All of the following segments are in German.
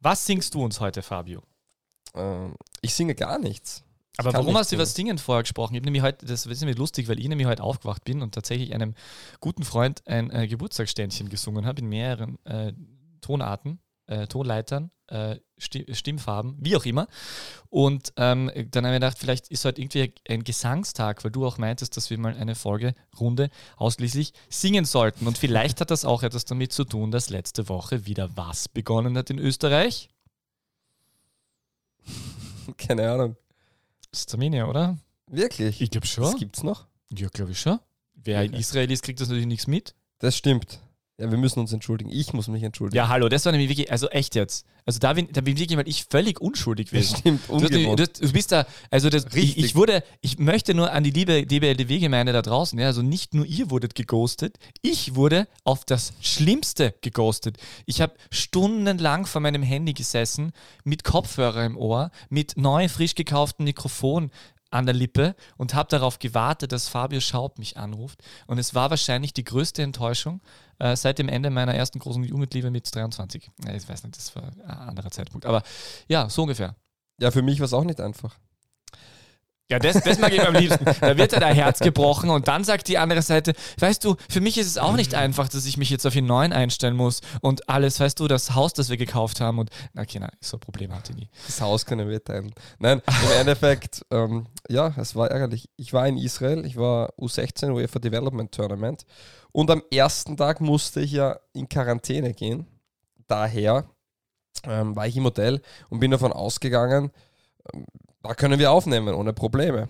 Was singst du uns heute, Fabio? Ähm, ich singe gar nichts. Ich Aber warum hast du über singen. Singen vorher gesprochen? Ich nämlich heute, das ist nämlich lustig, weil ich nämlich heute aufgewacht bin und tatsächlich einem guten Freund ein äh, Geburtstagsständchen gesungen habe in mehreren äh, Tonarten, äh, Tonleitern, äh, Sti Stimmfarben, wie auch immer. Und ähm, dann habe ich gedacht, vielleicht ist heute irgendwie ein Gesangstag, weil du auch meintest, dass wir mal eine Folge Runde ausschließlich singen sollten. Und vielleicht hat das auch etwas damit zu tun, dass letzte Woche wieder was begonnen hat in Österreich. Keine Ahnung. Armenier, oder? Wirklich? Ich glaube schon. Das gibt's noch? Ja, glaube ich schon. Wer in. Israel ist, kriegt das natürlich nichts mit. Das stimmt. Ja, wir müssen uns entschuldigen. Ich muss mich entschuldigen. Ja, hallo, das war nämlich wirklich, also echt jetzt. Also da bin, da bin wirklich, weil ich völlig unschuldig das gewesen. stimmt. Du, du, du bist da, also das, ich, ich wurde, ich möchte nur an die liebe DBLDW-Gemeinde da draußen, ja, also nicht nur ihr wurdet geghostet, ich wurde auf das Schlimmste geghostet. Ich habe stundenlang vor meinem Handy gesessen, mit Kopfhörer im Ohr, mit neu frisch gekauftem Mikrofon an der Lippe und habe darauf gewartet, dass Fabio Schaub mich anruft. Und es war wahrscheinlich die größte Enttäuschung äh, seit dem Ende meiner ersten großen Jugendliebe mit 23. Ja, ich weiß nicht, das war ein anderer Zeitpunkt. Aber ja, so ungefähr. ja, für mich war es auch nicht einfach. Ja, das, das mag ich am liebsten. Da wird ja dein Herz gebrochen und dann sagt die andere Seite, weißt du, für mich ist es auch nicht einfach, dass ich mich jetzt auf den neuen einstellen muss und alles, weißt du, das Haus, das wir gekauft haben und, okay, nein, so ein Problem hatte ich nie. Das Haus können wir teilen. Nein, im Endeffekt, ähm, ja, es war ärgerlich. Ich war in Israel, ich war U16 UEFA Development Tournament und am ersten Tag musste ich ja in Quarantäne gehen. Daher ähm, war ich im Hotel und bin davon ausgegangen, ähm, da können wir aufnehmen ohne Probleme.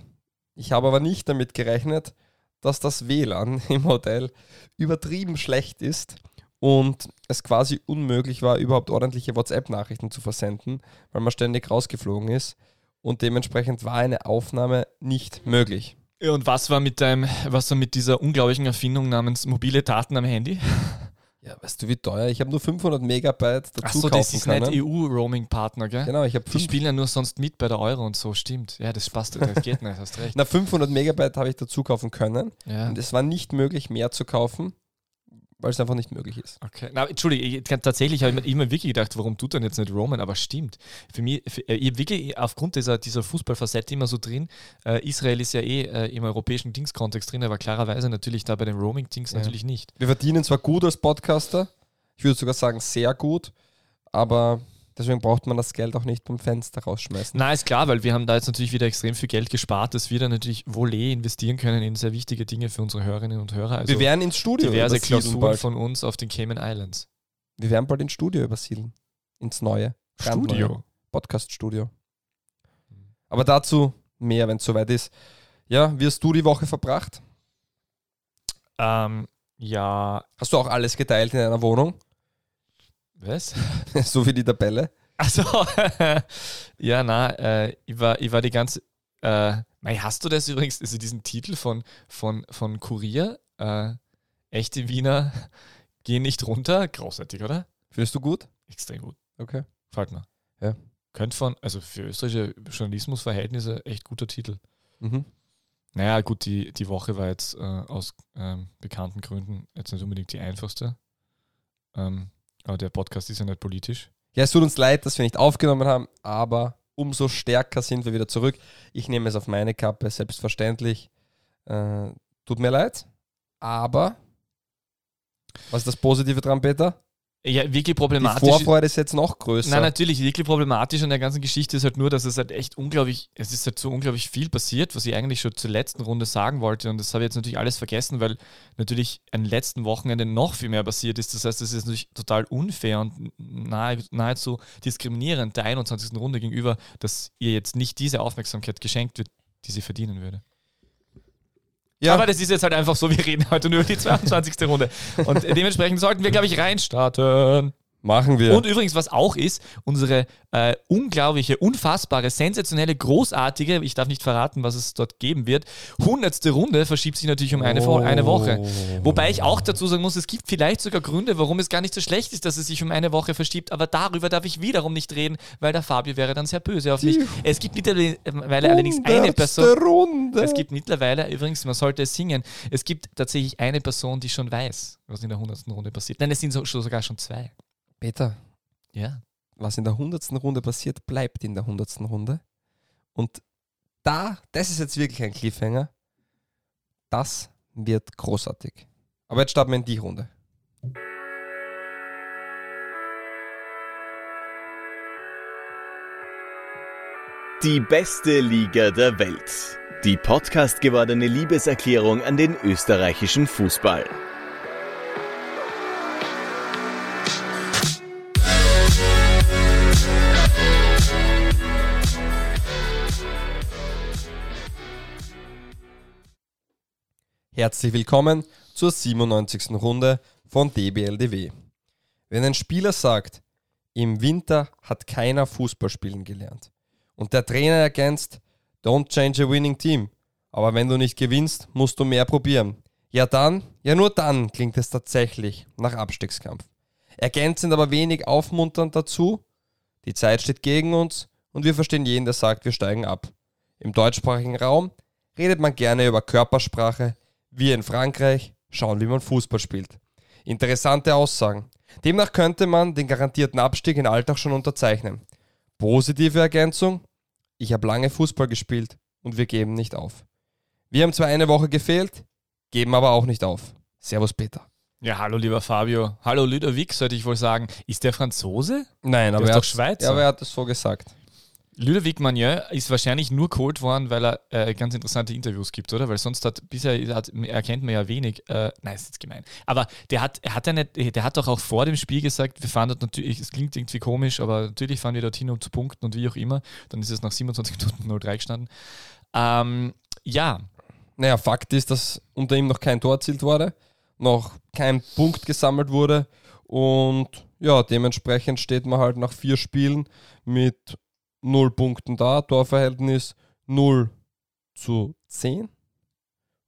Ich habe aber nicht damit gerechnet, dass das WLAN im Hotel übertrieben schlecht ist und es quasi unmöglich war, überhaupt ordentliche WhatsApp-Nachrichten zu versenden, weil man ständig rausgeflogen ist und dementsprechend war eine Aufnahme nicht möglich. Und was war mit deinem, was war mit dieser unglaublichen Erfindung namens mobile Daten am Handy? Ja, weißt du, wie teuer? Ich habe nur 500 Megabyte dazu Achso, kaufen das ist können. nicht EU-Roaming-Partner, gell? Genau, ich habe Die spielen ja nur sonst mit bei der Euro und so, stimmt. Ja, das passt, das geht nicht, hast recht. na, 500 Megabyte habe ich dazu kaufen können Ja. und es war nicht möglich, mehr zu kaufen, weil es einfach nicht möglich ist. Okay, na, Entschuldige, ich, tatsächlich habe ich mir immer wirklich gedacht, warum tut dann jetzt nicht Roman, aber stimmt. Für mich, für, äh, ich wirklich aufgrund dieser, dieser Fußballfacette immer so drin, äh, Israel ist ja eh äh, im europäischen Dingskontext drin, aber klarerweise natürlich da bei den Roaming-Dings Ja. natürlich nicht. Wir verdienen zwar gut als Podcaster, ich würde sogar sagen sehr gut, aber deswegen braucht man das Geld auch nicht beim Fenster rausschmeißen. Na, ist klar, weil wir haben da jetzt natürlich wieder extrem viel Geld gespart, das wir dann natürlich wohl eh investieren können in sehr wichtige Dinge für unsere Hörerinnen und Hörer. Also wir werden ins Studio diverse übersiedeln Klausuren bald. von uns auf den Cayman Islands. Wir werden bald ins Studio übersiedeln. Ins neue. brandneue Podcast-Studio. Aber dazu mehr, wenn es soweit ist. Ja, wie hast du die Woche verbracht? Ähm, ja, Hast du auch alles geteilt in einer Wohnung? Was? so wie die Tabelle? Also, ja, na, äh, ich, war, ich war die ganze. Äh, mei, hast du das übrigens, also diesen Titel von, von, von Kurier? Äh, echte Wiener gehen nicht runter. Großartig, oder? Findest du gut? Extrem gut. Okay. Gefällt mir. Ja. Könnte von, also für österreichische Journalismusverhältnisse echt guter Titel. Mhm. Naja, gut, die, die Woche war jetzt äh, aus ähm, bekannten Gründen jetzt nicht unbedingt die einfachste. Ähm, aber der Podcast ist ja nicht politisch. Ja, es tut uns leid, dass wir nicht aufgenommen haben, aber umso stärker sind wir wieder zurück. Ich nehme es auf meine Kappe, selbstverständlich. Äh, tut mir leid, aber was ist das Positive dran, Peter? Ja, wirklich Die problematisch. Vorfreude ist jetzt noch größer. Nein, natürlich, wirklich problematisch an der ganzen Geschichte ist halt nur, dass es halt echt unglaublich, es ist halt so unglaublich viel passiert, was ich eigentlich schon zur letzten Runde sagen wollte und das habe ich jetzt natürlich alles vergessen, weil natürlich am letzten Wochenende noch viel mehr passiert ist. Das heißt, es ist natürlich total unfair und nahe, nahezu diskriminierend der 21. Runde gegenüber, dass ihr jetzt nicht diese Aufmerksamkeit geschenkt wird, die sie verdienen würde. Ja, Aber das ist jetzt halt einfach so, wir reden heute nur über die 22. Runde und dementsprechend sollten wir, glaube ich, reinstarten. Machen wir. Und übrigens, was auch ist, unsere äh, unglaubliche, unfassbare, sensationelle, großartige, ich darf nicht verraten, was es dort geben wird, hundertste Runde verschiebt sich natürlich um eine, Wo- eine Woche. Wobei ich auch dazu sagen muss, es gibt vielleicht sogar Gründe, warum es gar nicht so schlecht ist, dass es sich um eine Woche verschiebt, aber darüber darf ich wiederum nicht reden, weil der Fabio wäre dann sehr böse auf mich. Die Es gibt mittlerweile allerdings eine Person. Runde. Es gibt mittlerweile, übrigens, man sollte es singen, es gibt tatsächlich eine Person, die schon weiß, was in der hundertsten Runde passiert. Nein, es sind so, sogar schon zwei. Peter, Ja. was in der hundertsten Runde passiert, bleibt in der hundertsten Runde. Und da, das ist jetzt wirklich ein Cliffhanger. Das wird großartig. Aber jetzt starten wir in die Runde. Die beste Liga der Welt. Die Podcast gewordene Liebeserklärung an den österreichischen Fußball. Herzlich willkommen zur 97. Runde von DBLDW. Wenn ein Spieler sagt, im Winter hat keiner Fußball spielen gelernt und der Trainer ergänzt, don't change a winning team, aber wenn du nicht gewinnst, musst du mehr probieren. Ja dann, ja nur dann klingt es tatsächlich nach Abstiegskampf. Ergänzend aber wenig aufmunternd dazu, die Zeit steht gegen uns und wir verstehen jeden, der sagt, wir steigen ab. Im deutschsprachigen Raum redet man gerne über Körpersprache, wir in Frankreich schauen, wie man Fußball spielt. Interessante Aussagen. Demnach könnte man den garantierten Abstieg in Alltag schon unterzeichnen. Positive Ergänzung. Ich habe lange Fußball gespielt und wir geben nicht auf. Wir haben zwar eine Woche gefehlt, geben aber auch nicht auf. Servus Peter. Ja, hallo lieber Fabio. Hallo Ludovic, sollte ich wohl sagen. Ist der Franzose? Nein, aber ist er, doch hat, Schweizer. ja, aber er hat es so gesagt. Ludovic Magnier ist wahrscheinlich nur geholt worden, weil er äh, ganz interessante Interviews gibt, oder? Weil sonst hat bisher hat, erkennt man ja wenig. Äh, nein, ist jetzt gemein. Aber der hat, hat nicht, der hat doch auch vor dem Spiel gesagt, wir fahren dort natürlich, es klingt irgendwie komisch, aber natürlich fahren wir dorthin, um zu punkten und wie auch immer. Dann ist es nach 27 Minuten 03 gestanden. Ähm, ja, Naja, Fakt ist, dass unter ihm noch kein Tor erzielt wurde, noch kein Punkt gesammelt wurde und ja, dementsprechend steht man halt nach vier Spielen mit null Punkten da, Torverhältnis 0 zu 10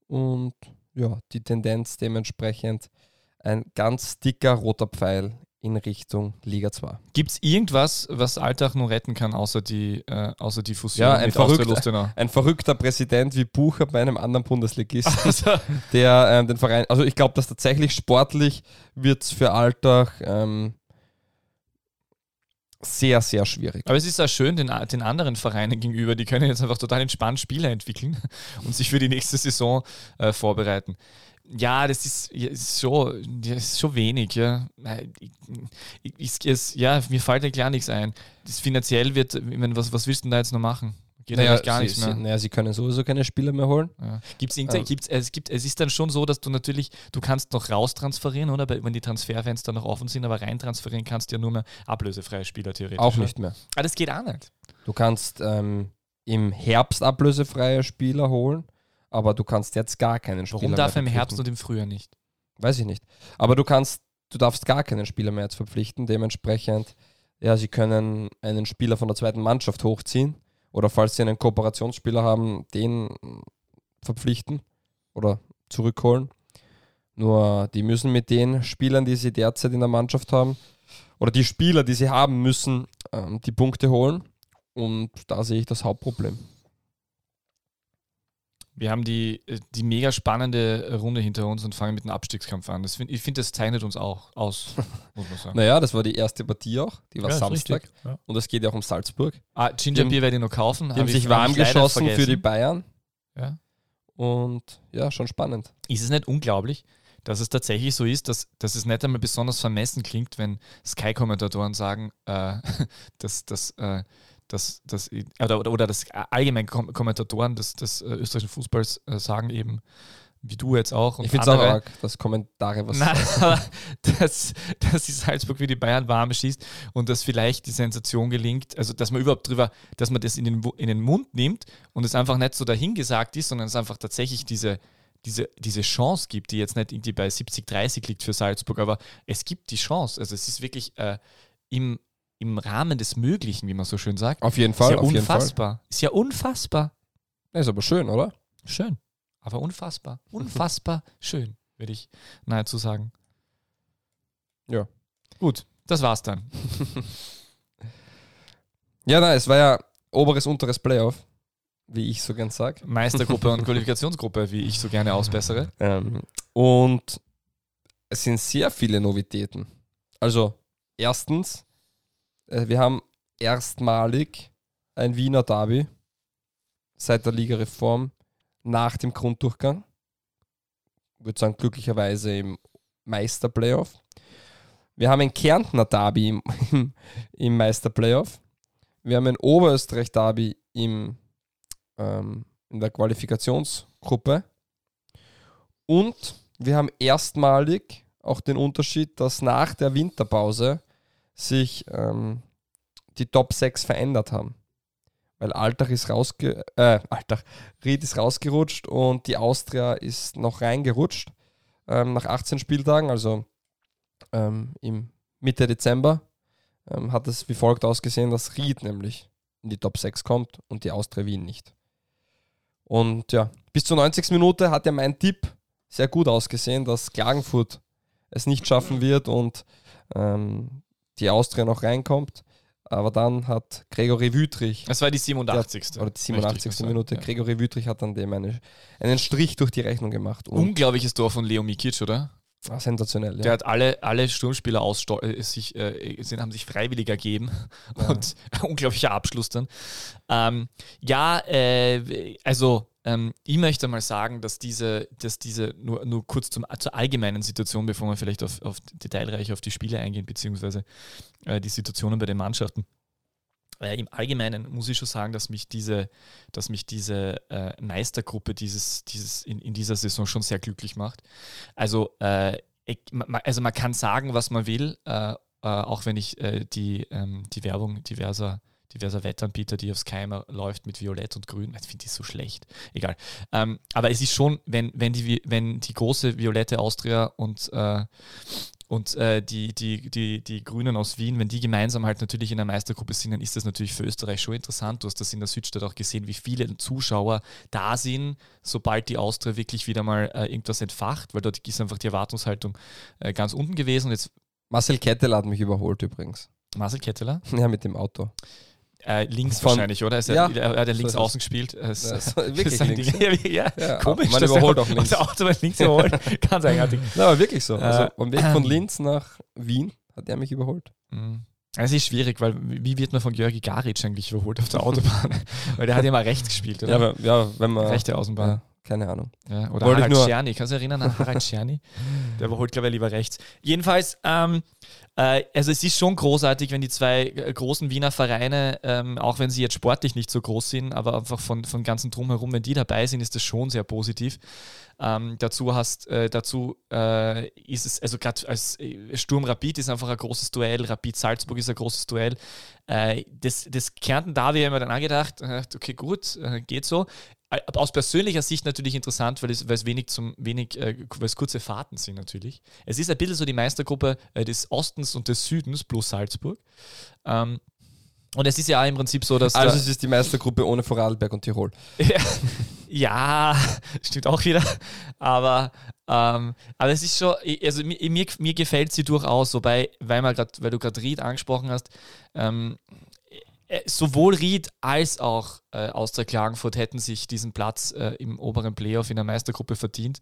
und ja, die Tendenz dementsprechend ein ganz dicker roter Pfeil in Richtung Liga 2. gibt es irgendwas, was Alltag nur retten kann, außer die, äh, außer die Fusion Ja, ein mit verrückter-? Ein verrückter Präsident wie Bucher bei einem anderen Bundesligisten. Also, der ähm, den Verein, also ich glaube, dass tatsächlich sportlich wird es für Alltag ähm, sehr, sehr schwierig. Aber es ist auch schön den, den anderen Vereinen gegenüber, die können jetzt einfach total entspannt Spieler entwickeln und sich für die nächste Saison äh, vorbereiten. Ja, das ist, ist, schon, das ist schon wenig. Ja. Äh, Ich, ich, es, ja, mir fällt ja klar nichts ein. Das finanziell wird, ich meine, was, was willst du denn da jetzt noch machen? Geht eigentlich gar sie, nichts mehr. Sie, naja, sie können sowieso keine Spieler mehr holen. Ja. Gibt's irgendein- Ähm. gibt's, es, gibt, es ist dann schon so, dass du natürlich, du kannst noch raustransferieren, oder? Wenn die Transferfenster noch offen sind, aber reintransferieren kannst du ja nur mehr ablösefreie Spieler theoretisch. Auch nicht mehr. Ah, das geht auch nicht. Du kannst ähm, im Herbst ablösefreie Spieler holen, aber du kannst jetzt gar keinen Spieler Warum darf er im Herbst und im Frühjahr nicht? Weiß ich nicht. Aber du kannst, du darfst gar keinen Spieler mehr jetzt verpflichten. Dementsprechend, ja, sie können einen Spieler von der zweiten Mannschaft hochziehen. Oder falls sie einen Kooperationsspieler haben, den verpflichten oder zurückholen. Nur die müssen mit den Spielern, die sie derzeit in der Mannschaft haben, oder die Spieler, die sie haben, müssen ähm, die Punkte holen. Und da sehe ich das Hauptproblem. Wir haben die, äh, die mega spannende Runde hinter uns und fangen mit dem Abstiegskampf an. Das find, ich finde, das zeichnet uns auch aus, muss man sagen. Naja, das war die erste Partie auch. Die war Ja, Samstag. ja. Und es geht ja auch um Salzburg. Ah, Gingerbier werde ich noch kaufen. Die hab haben ich- sich warm geschossen für die. Bayern. Ja. Und ja, schon spannend. Ist es nicht unglaublich, dass es tatsächlich so ist, dass, dass es nicht einmal besonders vermessen klingt, wenn Sky-Kommentatoren sagen, äh, dass, dass, äh, dass, dass, oder, oder, oder dass allgemein Kom Kommentatoren des, des äh, österreichischen Fußballs äh, sagen eben, wie du jetzt auch. ich finde es auch arg, dass Kommentare was aber dass, dass die Salzburg wie die Bayern warm schießt und dass vielleicht die Sensation gelingt, also dass man überhaupt drüber, dass man das in den, in den Mund nimmt und es einfach nicht so dahingesagt ist, sondern es einfach tatsächlich diese, diese, diese Chance gibt, die jetzt nicht irgendwie bei 70-30 liegt für Salzburg, aber es gibt die Chance. Also es ist wirklich äh, im, im Rahmen des Möglichen, wie man so schön sagt. Auf jeden Ist Fall, ja jeden Fall. unfassbar. Ist ja unfassbar. Ja, ist aber schön, oder? Schön. Aber unfassbar. Unfassbar schön, würde ich nahezu sagen. Ja. Gut, das war's dann. Ja, nein, es war ja oberes, unteres Playoff, wie ich so gern sage. Meistergruppe und Qualifikationsgruppe, wie ich so gerne ausbessere. Ähm, und es sind sehr viele Novitäten. Also, erstens, wir haben erstmalig ein Wiener Derby seit der Ligareform nach dem Grunddurchgang. Ich würde sagen, glücklicherweise im Meisterplayoff. Wir haben ein Kärntner Derby im, im, im Meisterplayoff. Wir haben ein Oberösterreich Derby im, ähm, in der Qualifikationsgruppe. Und wir haben erstmalig auch den Unterschied, dass nach der Winterpause sich ähm, die Top 6 verändert haben. Weil Altach ist rausge äh, Altach, Ried ist rausgerutscht und die Austria ist noch reingerutscht ähm, nach 18 Spieltagen, also ähm, im Mitte Dezember ähm, hat es wie folgt ausgesehen, dass Ried nämlich in die Top 6 kommt und die Austria Wien nicht. Und ja, bis zur 90. Minute hat ja mein Tipp sehr gut ausgesehen, dass Klagenfurt es nicht schaffen wird und ähm, die Austria noch reinkommt. Aber dann hat Gregory Wüthrich. Das war die 87. Der, oder die 87. Minute. Ja. Gregory Wüthrich hat dann dem eine, einen Strich durch die Rechnung gemacht. Unglaubliches Tor von Leo Mikic, oder? Ah, sensationell, ja. Der hat alle, alle Sturmspieler äh, sich, äh, sind, haben sich freiwillig ergeben ja. und unglaublicher Abschluss dann. Ähm, ja, äh, also ähm, ich möchte mal sagen, dass diese, dass diese nur, nur kurz zum, zur allgemeinen Situation, bevor wir vielleicht auf, auf detailreich auf die Spiele eingehen, beziehungsweise äh, die Situationen bei den Mannschaften. Äh, Im Allgemeinen muss ich schon sagen, dass mich diese, dass mich diese äh, Meistergruppe dieses, dieses in, in dieser Saison schon sehr glücklich macht. Also, äh, ich, also man kann sagen, was man will, äh, äh, auch wenn ich die, ähm, die Werbung diverser diverser Wettanbieter, die aufs Keimer läuft mit Violett und Grün. Ich finde die so schlecht. Egal. Ähm, aber es ist schon, wenn, wenn, die, wenn die große violette Austria und, äh, und äh, die, die, die, die Grünen aus Wien, wenn die gemeinsam halt natürlich in der Meistergruppe sind, dann ist das natürlich für Österreich schon interessant. Du hast das in der Südstadt auch gesehen, wie viele Zuschauer da sind, sobald die Austria wirklich wieder mal äh, irgendwas entfacht, weil dort ist einfach die Erwartungshaltung äh, ganz unten gewesen. Und jetzt Marcel Kettel hat mich überholt übrigens. Marcel Ketteler? Ja, mit dem Auto. Äh, links Von, wahrscheinlich, oder? Ist er, ja, er hat er links außen gespielt. Es, ja, so, wirklich links. ja, ja, komisch. Man überholt auch links. Autobahn links überholt. Ganz eigenartig. Na, aber wirklich so. Also äh, am Weg von Linz nach Wien hat er mich überholt. Mhm. Es ist schwierig, weil wie wird man von Georgi Garic eigentlich überholt auf der Autobahn? weil der hat ja mal rechts gespielt, oder? Ja, aber, ja wenn man. Rechte Außenbahn. Ja, keine Ahnung. Ja, oder Wollte Harald Czerny. Kannst du dich erinnern an Harald Czerny? Der überholt, glaube ich, lieber rechts. Jedenfalls, ähm, äh, also es ist schon großartig, wenn die zwei äh, großen Wiener Vereine, ähm, auch wenn sie jetzt sportlich nicht so groß sind, aber einfach von, von ganzen Drumherum, wenn die dabei sind, ist das schon sehr positiv. Ähm, dazu hast, äh, dazu äh, ist es, also gerade als äh, Sturm Rapid ist einfach ein großes Duell, Rapid Salzburg ist ein großes Duell. Äh, das, das Kärnten da, wir haben dann angedacht, okay, gut, geht so aus persönlicher Sicht natürlich interessant, weil es, weil es wenig zum wenig, äh, weil es kurze Fahrten sind natürlich. Es ist ein bisschen so die Meistergruppe äh, des Ostens und des Südens plus Salzburg. Ähm, und es ist ja auch im Prinzip so, dass. Also es ist die Meistergruppe ohne Vorarlberg und Tirol. ja, stimmt auch wieder. Aber, ähm, aber es ist schon, also mir, mir, gefällt sie durchaus, wobei, weil, grad, weil du gerade Ried angesprochen hast, ähm, äh, sowohl Ried als auch äh, Austria Klagenfurt hätten sich diesen Platz äh, im oberen Playoff in der Meistergruppe verdient.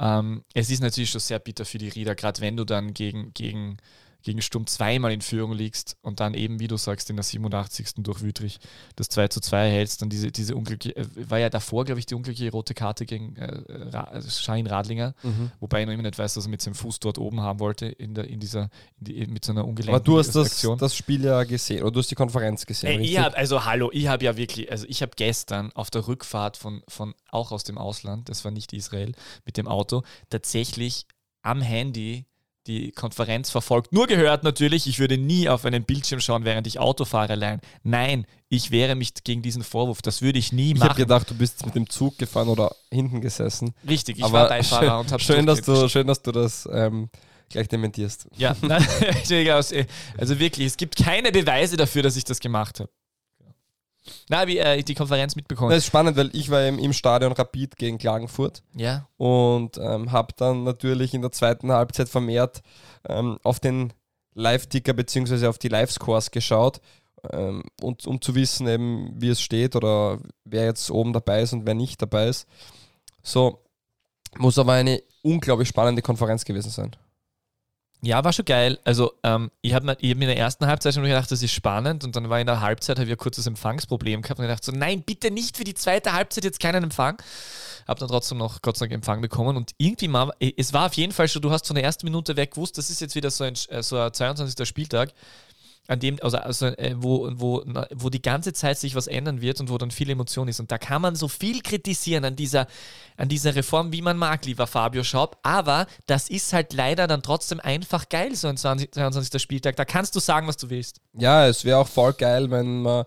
Ähm, es ist natürlich schon sehr bitter für die Rieder, gerade wenn du dann gegen, gegen gegen Sturm zweimal in Führung liegst und dann eben, wie du sagst, in der 87. durch Wüttrich das 2 zu 2 hältst, dann diese, diese unglückliche, äh, war ja davor, glaube ich, die unglückliche rote Karte gegen äh, also Schein Radlinger, mhm. wobei ich noch immer nicht weiß, dass er mit seinem Fuß dort oben haben wollte, in, der, in dieser, in die, mit so einer ungelenkten Aber du hast das, das, Spiel ja gesehen, oder du hast die Konferenz gesehen. Ey, ich hab, also hallo, ich habe ja wirklich, also ich habe gestern auf der Rückfahrt von, von, auch aus dem Ausland, das war nicht Israel, mit dem Auto, tatsächlich am Handy die Konferenz verfolgt. Nur gehört natürlich, ich würde nie auf einen Bildschirm schauen, während ich Auto fahre allein. Nein, ich wehre mich gegen diesen Vorwurf. Das würde ich nie ich machen. Ich habe gedacht, du bist mit dem Zug gefahren oder hinten gesessen. Richtig, ich Aber war Beifahrer schön, und habe schön, dass du Schön, dass du das ähm, gleich dementierst. Ja, also wirklich, es gibt keine Beweise dafür, dass ich das gemacht habe. Na, wie äh, die Konferenz mitbekommen. Das ist spannend, weil ich war im, im Stadion Rapid gegen Klagenfurt. Ja. Und ähm, habe dann natürlich in der zweiten Halbzeit vermehrt ähm, auf den Live-Ticker bzw. auf die Live-Scores geschaut. Ähm, und, um zu wissen, eben, wie es steht oder wer jetzt oben dabei ist und wer nicht dabei ist. So, muss aber eine unglaublich spannende Konferenz gewesen sein. Ja, war schon geil. Also, ähm, ich habe mir, hab mir in der ersten Halbzeit schon gedacht, das ist spannend. Und dann war in der Halbzeit, habe ich ein kurzes Empfangsproblem gehabt und gedacht, so, nein, bitte nicht für die zweite Halbzeit jetzt keinen Empfang. Habe dann trotzdem noch Gott sei Dank Empfang bekommen. Und irgendwie mal, es war auf jeden Fall schon, du hast von der ersten Minute weg gewusst, das ist jetzt wieder so ein, äh, so ein 22. Spieltag an dem, also, also äh, wo, wo, wo die ganze Zeit sich was ändern wird und wo dann viel Emotion ist. Und da kann man so viel kritisieren an dieser, an dieser Reform, wie man mag, lieber Fabio Schaub. Aber das ist halt leider dann trotzdem einfach geil, so ein 20, 22. Spieltag. Da kannst du sagen, was du willst. Ja, es wäre auch voll geil, wenn man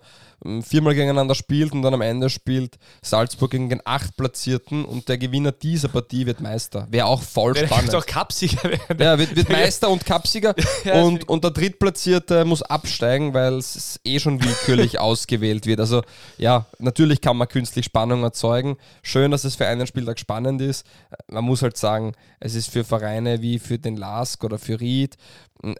viermal gegeneinander spielt und dann am Ende spielt Salzburg gegen den Achtplatzierten und der Gewinner dieser Partie wird Meister. Wäre auch voll Der spannend. wird auch Cupsieger werden. Ja, wird, wird Meister und Cupsieger Ja, und, und der Drittplatzierte muss absteigen, weil es eh schon willkürlich ausgewählt wird. Also ja, natürlich kann man künstlich Spannung erzeugen. Schön, dass es für einen Spieltag spannend ist. Man muss halt sagen, es ist für Vereine wie für den LASK oder für Ried,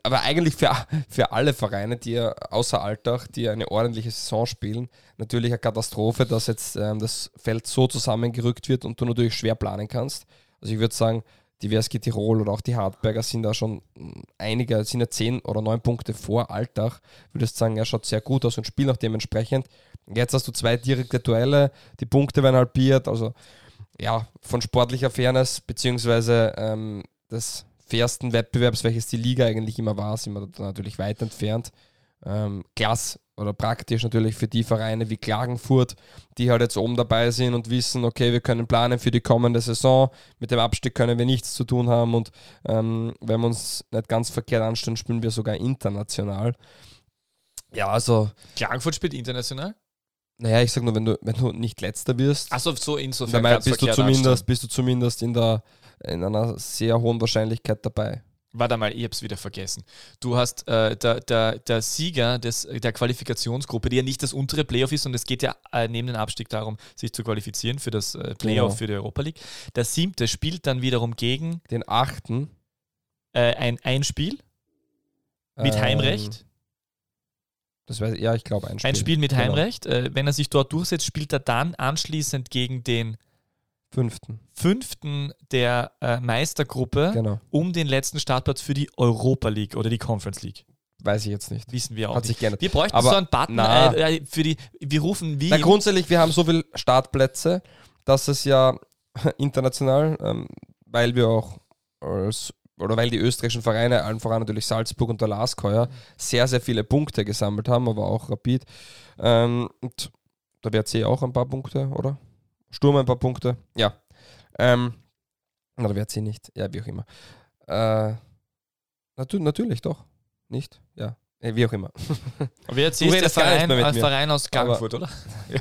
aber eigentlich für, für alle Vereine, die außer Alltag, die eine ordentliche Saison spielen, natürlich eine Katastrophe, dass jetzt ähm, das Feld so zusammengerückt wird und du natürlich schwer planen kannst. Also ich würde sagen, die WSG Tirol oder auch die Hartberger sind da schon mm, einige, sind ja zehn oder neun Punkte vor Alltag. Würdest sagen, er schaut sehr gut aus und spielt auch dementsprechend. Jetzt hast du zwei direkte Duelle, die Punkte werden halbiert, also ja, von sportlicher Fairness beziehungsweise ähm, des fairsten Wettbewerbs, welches die Liga eigentlich immer war, sind wir da natürlich weit entfernt. Ähm, klasse oder praktisch natürlich für die Vereine wie Klagenfurt, die halt jetzt oben dabei sind und wissen, okay, wir können planen für die kommende Saison. Mit dem Abstieg können wir nichts zu tun haben und ähm, wenn wir uns nicht ganz verkehrt anstellen, spielen wir sogar international. Ja, also, Klagenfurt spielt international. naja, ich sag nur, wenn du, wenn du nicht letzter wirst, Achso, so insofern. bist du zumindest, anstellen. bist du zumindest in der in einer sehr hohen Wahrscheinlichkeit dabei. Warte mal, ich hab's wieder vergessen. Du hast äh, der, der, der Sieger des, der Qualifikationsgruppe, die ja nicht das untere Playoff ist, und es geht ja äh, neben dem Abstieg darum, sich zu qualifizieren für das äh, Playoff Genau. für die Europa League. Der siebte spielt dann wiederum gegen Den achten. äh, ein, ein Spiel mit ähm, Heimrecht. Das weiß ich, ja, ich glaube ein Spiel. Ein Spiel mit Genau. Heimrecht. Äh, wenn er sich dort durchsetzt, spielt er dann anschließend gegen den Fünften, fünften der äh, Meistergruppe genau. um den letzten Startplatz für die Europa League oder die Conference League. Weiß ich jetzt nicht. Wissen wir auch Hat nicht. sich geändert. Wir bräuchten Aber so einen Button äh, äh, für die, wir rufen wie. Na, grundsätzlich, wir haben so viele Startplätze, dass es ja international, ähm, weil wir auch als, oder weil die österreichischen Vereine, allen voran natürlich Salzburg und der LASK heuer, sehr, sehr viele Punkte gesammelt haben, aber auch Rapid. Ähm, und der WRC auch ein paar Punkte, oder? Sturm ein paar Punkte. Ja. Ähm, na, der WRC nicht. Ja, wie auch immer. Äh, natu natürlich doch. Nicht? Ja. Äh, wie auch immer. wir jetzt ist der Verein, mir. Verein aus Klagenfurt, oder?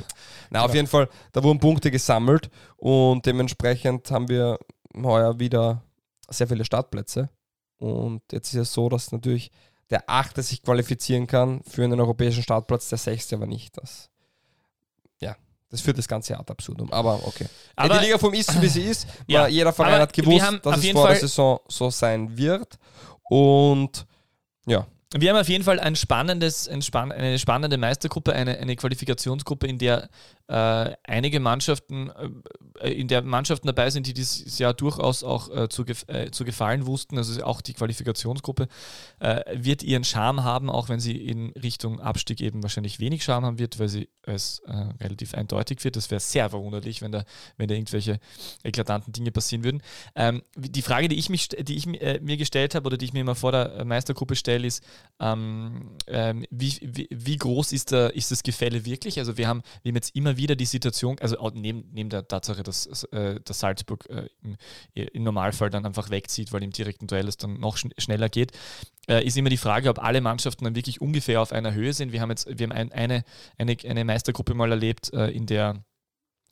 Na, auf jeden Fall, da wurden Punkte gesammelt und dementsprechend haben wir heuer wieder sehr viele Startplätze. Und jetzt ist es so, dass natürlich der Achte sich qualifizieren kann für einen europäischen Startplatz, der Sechste aber nicht. Das, ja, das führt das ganze ad absurdum. Aber okay. Aber- die Liga vom ist, so wie sie ist. Ja, jeder Verein hat wir gewusst, haben dass es vor der Fall- Saison so sein wird. Und ja, Wir haben auf jeden Fall ein spannendes, ein spann eine spannende Meistergruppe, eine, eine Qualifikationsgruppe, in der äh, einige Mannschaften, äh, in der Mannschaften dabei sind, die dieses Jahr durchaus auch äh, zu, gef äh, zu gefallen wussten. Also auch die Qualifikationsgruppe äh, wird ihren Charme haben, auch wenn sie in Richtung Abstieg eben wahrscheinlich wenig Charme haben wird, weil sie es äh, relativ eindeutig wird. Das wäre sehr verwunderlich, wenn da, wenn da irgendwelche eklatanten Dinge passieren würden. Ähm, die Frage, die ich, mich, die ich äh, mir gestellt habe oder die ich mir immer vor der äh, Meistergruppe stelle, ist, ähm, ähm, wie, wie, wie groß ist, der, ist das Gefälle wirklich? Also wir haben, wir haben jetzt immer wieder die Situation, also neben, neben der Tatsache, dass, äh, dass Salzburg äh, im, im Normalfall dann einfach wegzieht, weil im direkten Duell es dann noch schn schneller geht, äh, ist immer die Frage, ob alle Mannschaften dann wirklich ungefähr auf einer Höhe sind. Wir haben jetzt, wir haben ein, eine, eine, eine Meistergruppe mal erlebt, äh, in der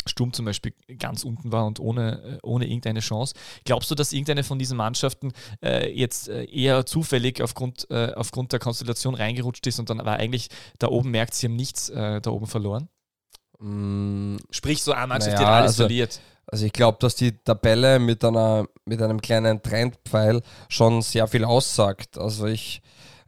Sturm zum Beispiel ganz unten war und ohne, äh, ohne irgendeine Chance. Glaubst du, dass irgendeine von diesen Mannschaften äh, jetzt äh, eher zufällig aufgrund, äh, aufgrund der Konstellation reingerutscht ist und dann aber eigentlich da oben merkt, sie haben nichts äh, da oben verloren? Mh, Sprich, so Mannschaft, Naja, hat alles also- verliert. Also ich glaube, dass die Tabelle mit, einer, mit einem kleinen Trendpfeil schon sehr viel aussagt. Also ich,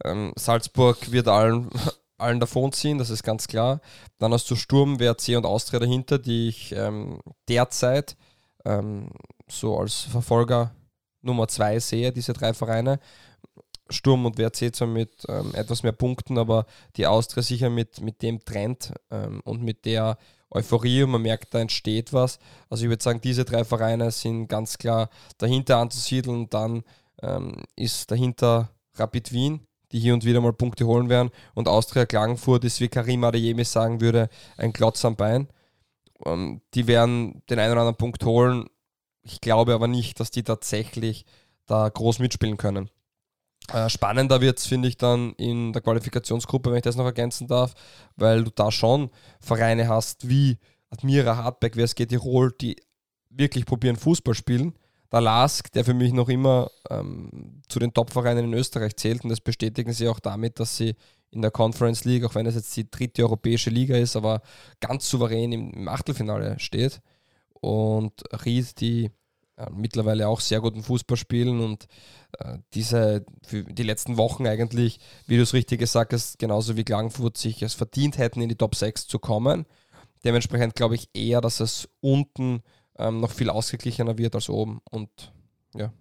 ähm, Salzburg wird allen, allen davonziehen, das ist ganz klar. Dann hast du Sturm, WRC und Austria dahinter, die ich ähm, derzeit ähm, so als Verfolger Nummer zwei sehe, diese drei Vereine. Sturm und WRC zwar mit ähm, etwas mehr Punkten, aber die Austria sicher mit, mit dem Trend ähm, und mit der Euphorie und man merkt, da entsteht was. Also ich würde sagen, diese drei Vereine sind ganz klar dahinter anzusiedeln. Dann ähm, ist dahinter Rapid Wien, die hier und wieder mal Punkte holen werden. Und Austria Klagenfurt ist, wie Karim Adeyemi sagen würde, ein Klotz am Bein. Ähm, die werden den einen oder anderen Punkt holen. Ich glaube aber nicht, dass die tatsächlich da groß mitspielen können. Äh, spannender wird es, finde ich, dann in der Qualifikationsgruppe, wenn ich das noch ergänzen darf, weil du da schon Vereine hast wie Admira, Hartberg, WSG Tirol, die wirklich probieren Fußball spielen. Der Lask, der für mich noch immer ähm, zu den Top-Vereinen in Österreich zählt, und das bestätigen sie auch damit, dass sie in der Conference League, auch wenn es jetzt die dritte europäische Liga ist, aber ganz souverän im, im Achtelfinale steht. Und Ried, die mittlerweile auch sehr guten Fußball spielen und äh, diese die letzten Wochen eigentlich, wie du es richtig gesagt hast, genauso wie Klagenfurt sich es verdient hätten, in die Top 6 zu kommen. Dementsprechend glaube ich eher, dass es unten ähm, noch viel ausgeglichener wird als oben und ja.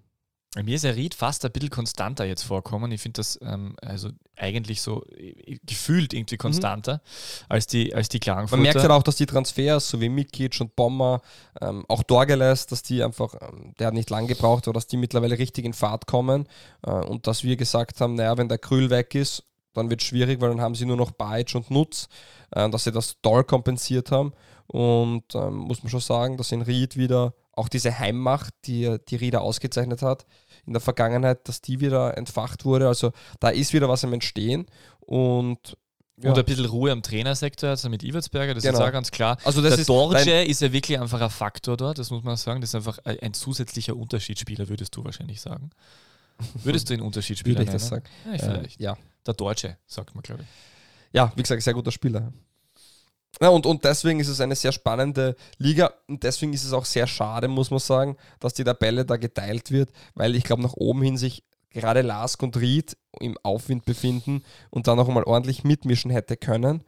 Mir ist der Ried fast ein bisschen konstanter jetzt vorkommen. Ich finde das ähm, also eigentlich so äh, gefühlt irgendwie mhm. konstanter mhm. als die, als die Klagenfurter. Man merkt halt auch, dass die Transfers, so wie Mikic und Bommer, ähm, auch Dorgeles, dass die einfach, ähm, der hat nicht lang gebraucht, aber dass die mittlerweile richtig in Fahrt kommen äh, und dass wir gesagt haben, naja, wenn der Krüll weg ist, dann wird es schwierig, weil dann haben sie nur noch Bajic und Nutz, äh, dass sie das toll kompensiert haben und ähm, muss man schon sagen, dass in Ried wieder auch diese Heimmacht, die die Rieder ausgezeichnet hat in der Vergangenheit, dass die wieder entfacht wurde. Also da ist wieder was im Entstehen und ja. Und ein bisschen Ruhe am Trainersektor, also mit Iwertsberger, das genau. ist auch ganz klar. Also das der ist Dorje ist ja wirklich einfach ein Faktor dort, das muss man sagen. Das ist einfach ein zusätzlicher Unterschiedsspieler, würdest du wahrscheinlich sagen. Würdest du den Unterschiedsspieler Würde ich das sagen? Ja, vielleicht. Äh, ja. Der Deutsche, sagt man, glaube ich. Ja, wie gesagt, sehr guter Spieler. Ja, und, und deswegen ist es eine sehr spannende Liga und deswegen ist es auch sehr schade, muss man sagen, dass die Tabelle da geteilt wird, weil ich glaube, nach oben hin sich gerade Lask und Ried im Aufwind befinden und dann noch einmal ordentlich mitmischen hätte können.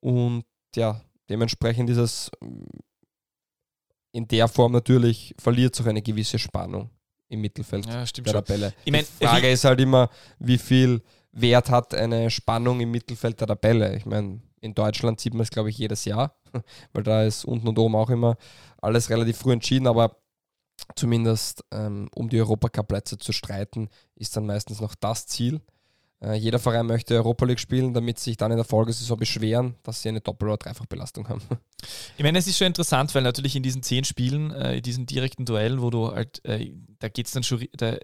Und ja, dementsprechend ist es in der Form natürlich, verliert es auch eine gewisse Spannung im Mittelfeld ja, der Tabelle. Ich mein, Die Frage ist halt immer, wie viel Wert hat eine Spannung im Mittelfeld der Tabelle. Ich meine, in Deutschland sieht man es, glaube ich, jedes Jahr, weil da ist unten und oben auch immer alles relativ früh entschieden, aber zumindest ähm, um die Europacup-Plätze zu streiten, ist dann meistens noch das Ziel. Äh, jeder Verein möchte Europa League spielen, damit sich dann in der Folgesaison beschweren, dass sie eine Doppel- oder Dreifachbelastung haben. Ich meine, es ist schon interessant, weil natürlich in diesen zehn Spielen, äh, in diesen direkten Duellen, wo du halt, äh, da geht es dann schon, da,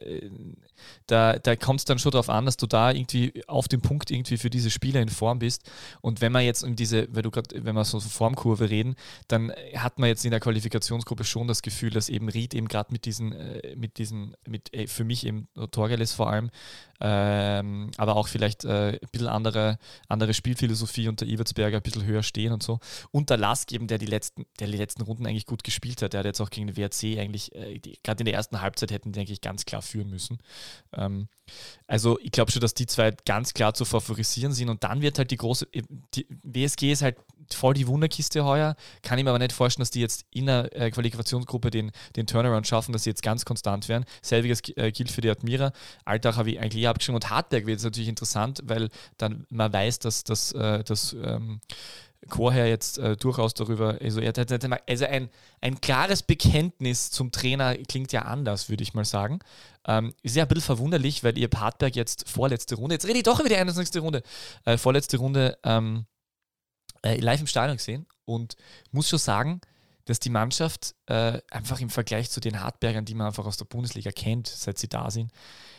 da, da kommt es dann schon darauf an, dass du da irgendwie auf dem Punkt irgendwie für diese Spiele in Form bist. Und wenn man jetzt in diese, weil du gerade, wenn wir so Formkurve reden, dann hat man jetzt in der Qualifikationsgruppe schon das Gefühl, dass eben Ried eben gerade mit diesen, mit diesen, mit für mich eben Torgeles vor allem, ähm, aber auch vielleicht äh, ein bisschen andere, andere Spielphilosophie unter Iwertsberger ein bisschen höher stehen und so. Und der Lask eben, der die letzten, der die letzten Runden eigentlich gut gespielt hat, der hat jetzt auch gegen den WRC eigentlich, äh, gerade in der ersten Halbzeit hätten die eigentlich ganz klar führen müssen. Ähm, also ich glaube schon, dass die zwei ganz klar zu favorisieren sind und dann wird halt die große, die WSG ist halt voll die Wunderkiste heuer. Kann ich mir aber nicht vorstellen, dass die jetzt in der äh, Qualifikationsgruppe den, den Turnaround schaffen, dass sie jetzt ganz konstant werden. Selbiges äh, gilt für die Admira. Alltag habe ich eigentlich abgeschrieben und Hartberg wird jetzt natürlich interessant, weil dann man weiß, dass das äh, ähm, Chorherr jetzt äh, durchaus darüber, also, er hat, also ein, ein klares Bekenntnis zum Trainer klingt ja anders, würde ich mal sagen. Ähm, ist ja ein bisschen verwunderlich, weil ihr Hartberg jetzt vorletzte Runde, jetzt rede ich doch über die 21. Runde, äh, vorletzte Runde ähm, äh, live im Stadion gesehen und muss schon sagen, dass die Mannschaft äh, einfach im Vergleich zu den Hartbergern, die man einfach aus der Bundesliga kennt, seit sie da sind,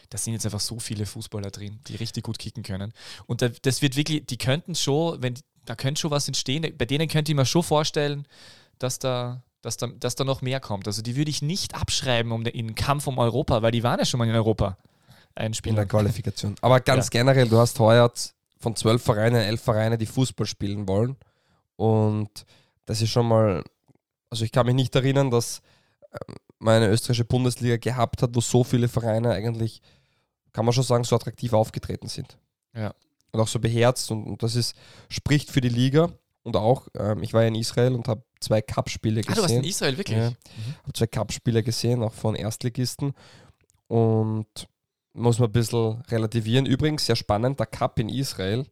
da sind jetzt einfach so viele Fußballer drin, die richtig gut kicken können. Und da, das wird wirklich, die könnten schon, wenn da könnte schon was entstehen, bei denen könnte ich mir schon vorstellen, dass da, dass da, dass da noch mehr kommt. Also die würde ich nicht abschreiben um den, in den Kampf um Europa, weil die waren ja schon mal in Europa. Ein Spieler. In der Qualifikation. Aber ganz ja. generell, du hast heuer von zwölf Vereinen, elf Vereine, die Fußball spielen wollen. Und das ist schon mal, also ich kann mich nicht erinnern, dass ähm, meine österreichische Bundesliga gehabt hat, wo so viele Vereine eigentlich, kann man schon sagen, so attraktiv aufgetreten sind. Ja. Und auch so beherzt und, und das ist, spricht für die Liga. Und auch, ähm, ich war ja in Israel und habe zwei Cup-Spiele gesehen. Ah, du warst in Israel, wirklich? Ja, mhm. habe zwei Cup-Spiele gesehen, auch von Erstligisten. Und muss man ein bisschen relativieren. Übrigens, sehr spannend, der Cup in Israel,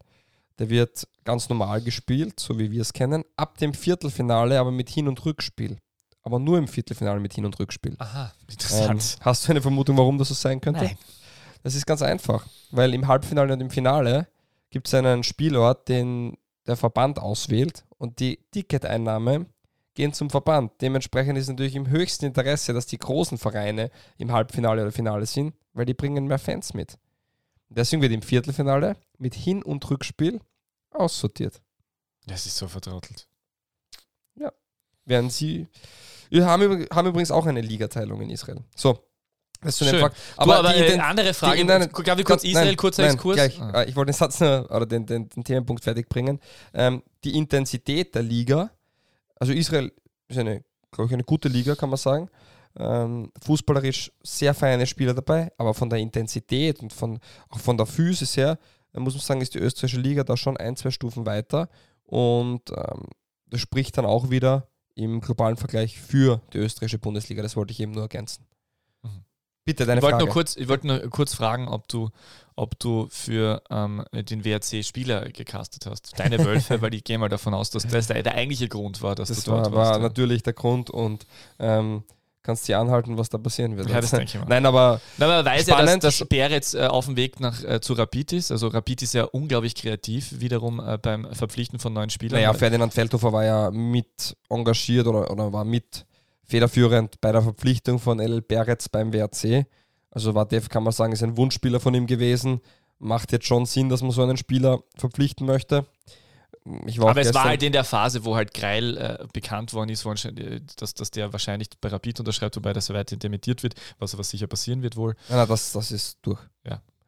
der wird ganz normal gespielt, so wie wir es kennen, ab dem Viertelfinale, aber mit Hin- und Rückspiel. Aber nur im Viertelfinale mit Hin- und Rückspiel. Aha, Ähm, interessant. hast du eine Vermutung, warum das so sein könnte? Nein. Das ist ganz einfach, weil im Halbfinale und im Finale gibt es einen Spielort, den der Verband auswählt und die Ticketeinnahme gehen zum Verband. Dementsprechend ist natürlich im höchsten Interesse, dass die großen Vereine im Halbfinale oder Finale sind, weil die bringen mehr Fans mit. Deswegen wird im Viertelfinale mit Hin- und Rückspiel aussortiert. Das ist so vertrottelt. Während sie wir haben, haben übrigens auch eine Ligateilung in Israel. So, das ist zu den Schön. Fakt. Aber, aber die äh, Ident- andere Frage. die- nein, Darf ich kurz Nein, Israel, kurzer nein, Exkurs? Gleich. Ah. Ich wollte den Satz nur, oder den, den, den Themenpunkt fertig bringen. Ähm, die Intensität der Liga, also Israel ist eine, glaube ich, eine gute Liga, kann man sagen. Ähm, fußballerisch sehr feine Spieler dabei, aber von der Intensität und von, auch von der Physis her, äh, muss man sagen, ist die österreichische Liga da schon ein, zwei Stufen weiter. Und ähm, das spricht dann auch wieder im globalen Vergleich für die österreichische Bundesliga. Das wollte ich eben nur ergänzen. Bitte, deine Ich wollte Frage. nur, kurz, ich wollte nur kurz fragen, ob du, ob du für ähm, den WRC Spieler gecastet hast. Deine Wölfe, weil ich gehe mal davon aus, dass das der, der eigentliche Grund war, dass Das du dort war, warst. war ja. natürlich der Grund und ähm, kannst dir anhalten, was da passieren wird. Ja, das denke ich mal. Nein, aber Na, man weiß ja, dass, Spannend. dass Peretz äh, auf dem Weg nach, äh, zu Rapid ist. Also Rapid ist ja unglaublich kreativ, wiederum äh, beim Verpflichten von neuen Spielern. naja, Ferdinand Feldhofer war ja mit engagiert oder, oder war mit federführend bei der Verpflichtung von El Peretz beim WRC. Also war Def, kann man sagen, ist ein Wunschspieler von ihm gewesen. Macht jetzt schon Sinn, dass man so einen Spieler verpflichten möchte. Ich war auch Aber es war halt in der Phase, wo halt Greil äh, bekannt worden ist, äh, dass, dass der wahrscheinlich bei Rapid unterschreibt, wobei das weiter dementiert wird, was aber sicher passieren wird wohl. Nein, nein, das, das ist durch.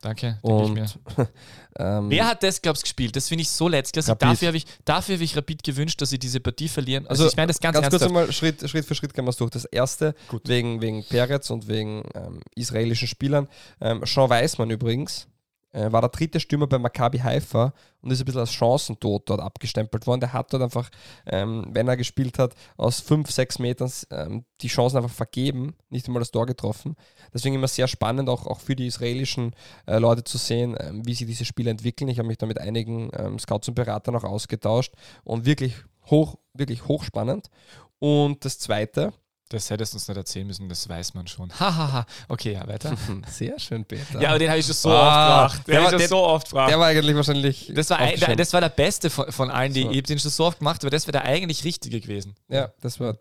Danke. Und ähm, Wer hat das, glaubst gespielt? Das finde ich so letztklassig. Rapid. Dafür habe ich, dafür hab ich Rapid gewünscht, dass sie diese Partie verlieren. Also, Also, ich meine das ganz, Ganz kurz einmal, Schritt, Schritt für Schritt gehen wir es durch. Das erste, Gut. wegen, wegen Peretz und wegen ähm, israelischen Spielern. Ähm, Sean Weismann übrigens war der dritte Stürmer bei Maccabi Haifa und ist ein bisschen als Chancentod dort abgestempelt worden. Der hat dort einfach, ähm, wenn er gespielt hat, aus fünf, sechs Metern ähm, die Chancen einfach vergeben, nicht einmal das Tor getroffen. Deswegen immer sehr spannend, auch, auch für die israelischen äh, Leute zu sehen, ähm, wie sich diese Spiele entwickeln. Ich habe mich da mit einigen ähm, Scouts und Beratern auch ausgetauscht und wirklich hoch, wirklich hochspannend. Und das zweite, Das hättest du uns nicht erzählen müssen, das weiß man schon. Hahaha. okay, ja, weiter. sehr schön, Peter. Ja, aber den habe ich schon so Ah, oft gebracht. Den der habe ich war- schon der- so oft gebracht. der war eigentlich wahrscheinlich. Das war, ein, aufgeschrieben. das war der beste von, von allen, die So. ich den schon so oft gemacht, aber das wäre der eigentlich richtige gewesen. Ja, das war.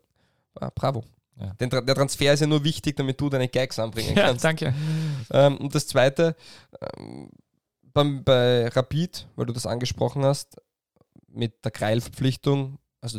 Ah, bravo. Ja. Den, der Transfer ist ja nur wichtig, damit du deine Gags anbringen Ja, kannst. danke. Ähm, und das zweite, ähm, beim, bei Rapid, weil du das angesprochen hast, mit der Kreil-Verpflichtung, also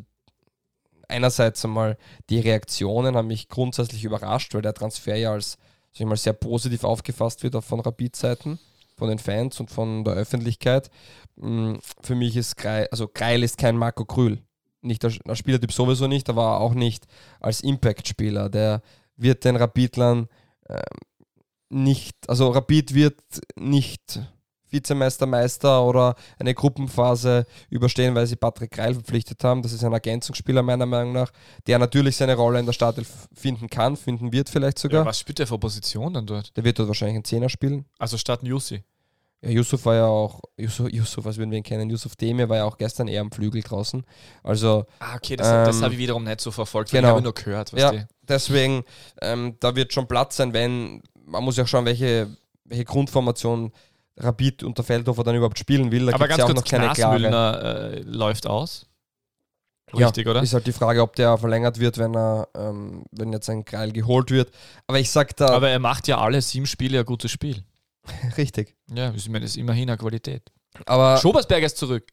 einerseits einmal die Reaktionen haben mich grundsätzlich überrascht, weil der Transfer ja als sag mal, sehr positiv aufgefasst wird auch von Rapid-Seiten, von den Fans und von der Öffentlichkeit. Mm, Für mich ist Kreil, also Kreil ist kein Marco Krühl. Nicht als, Spielertyp sowieso nicht, aber auch nicht als Impact-Spieler. Der wird den Rapidlern ähm, nicht, also Rapid wird nicht Vizemeister, Meister oder eine Gruppenphase überstehen, weil sie Patrick Kreil verpflichtet haben. Das ist ein Ergänzungsspieler meiner Meinung nach, der natürlich seine Rolle in der Startelf finden kann, finden wird vielleicht Ja, sogar. was spielt der für Position dann dort? Der wird dort wahrscheinlich einen Zehner spielen. Also statt Jussi. Ja, Yusuf war ja auch, Yusuf, Yusuf, was würden wir ihn kennen? Yusuf Demir war ja auch gestern eher am Flügel draußen. Also Ah, okay, das, das Ähm, habe ich wiederum nicht so verfolgt, weil genau. ich habe nur gehört. Ja, deswegen, ähm, da wird schon Platz sein, wenn, man muss ja auch schauen, welche, welche Grundformation Rapid unter Feldhofer dann überhaupt spielen will. Da Aber ganz ja auch kurz, noch keine klare. Glasmüllner äh, läuft aus. Ja, Richtig, oder? Ist halt die Frage, ob der verlängert wird, wenn er, ähm, wenn jetzt ein Kreil geholt wird. Aber ich sag da, Aber er macht ja alle sieben Spiele ein gutes Spiel. richtig. Ja, ich meine, das ist immerhin eine Qualität. Aber, Schobersberger ist zurück.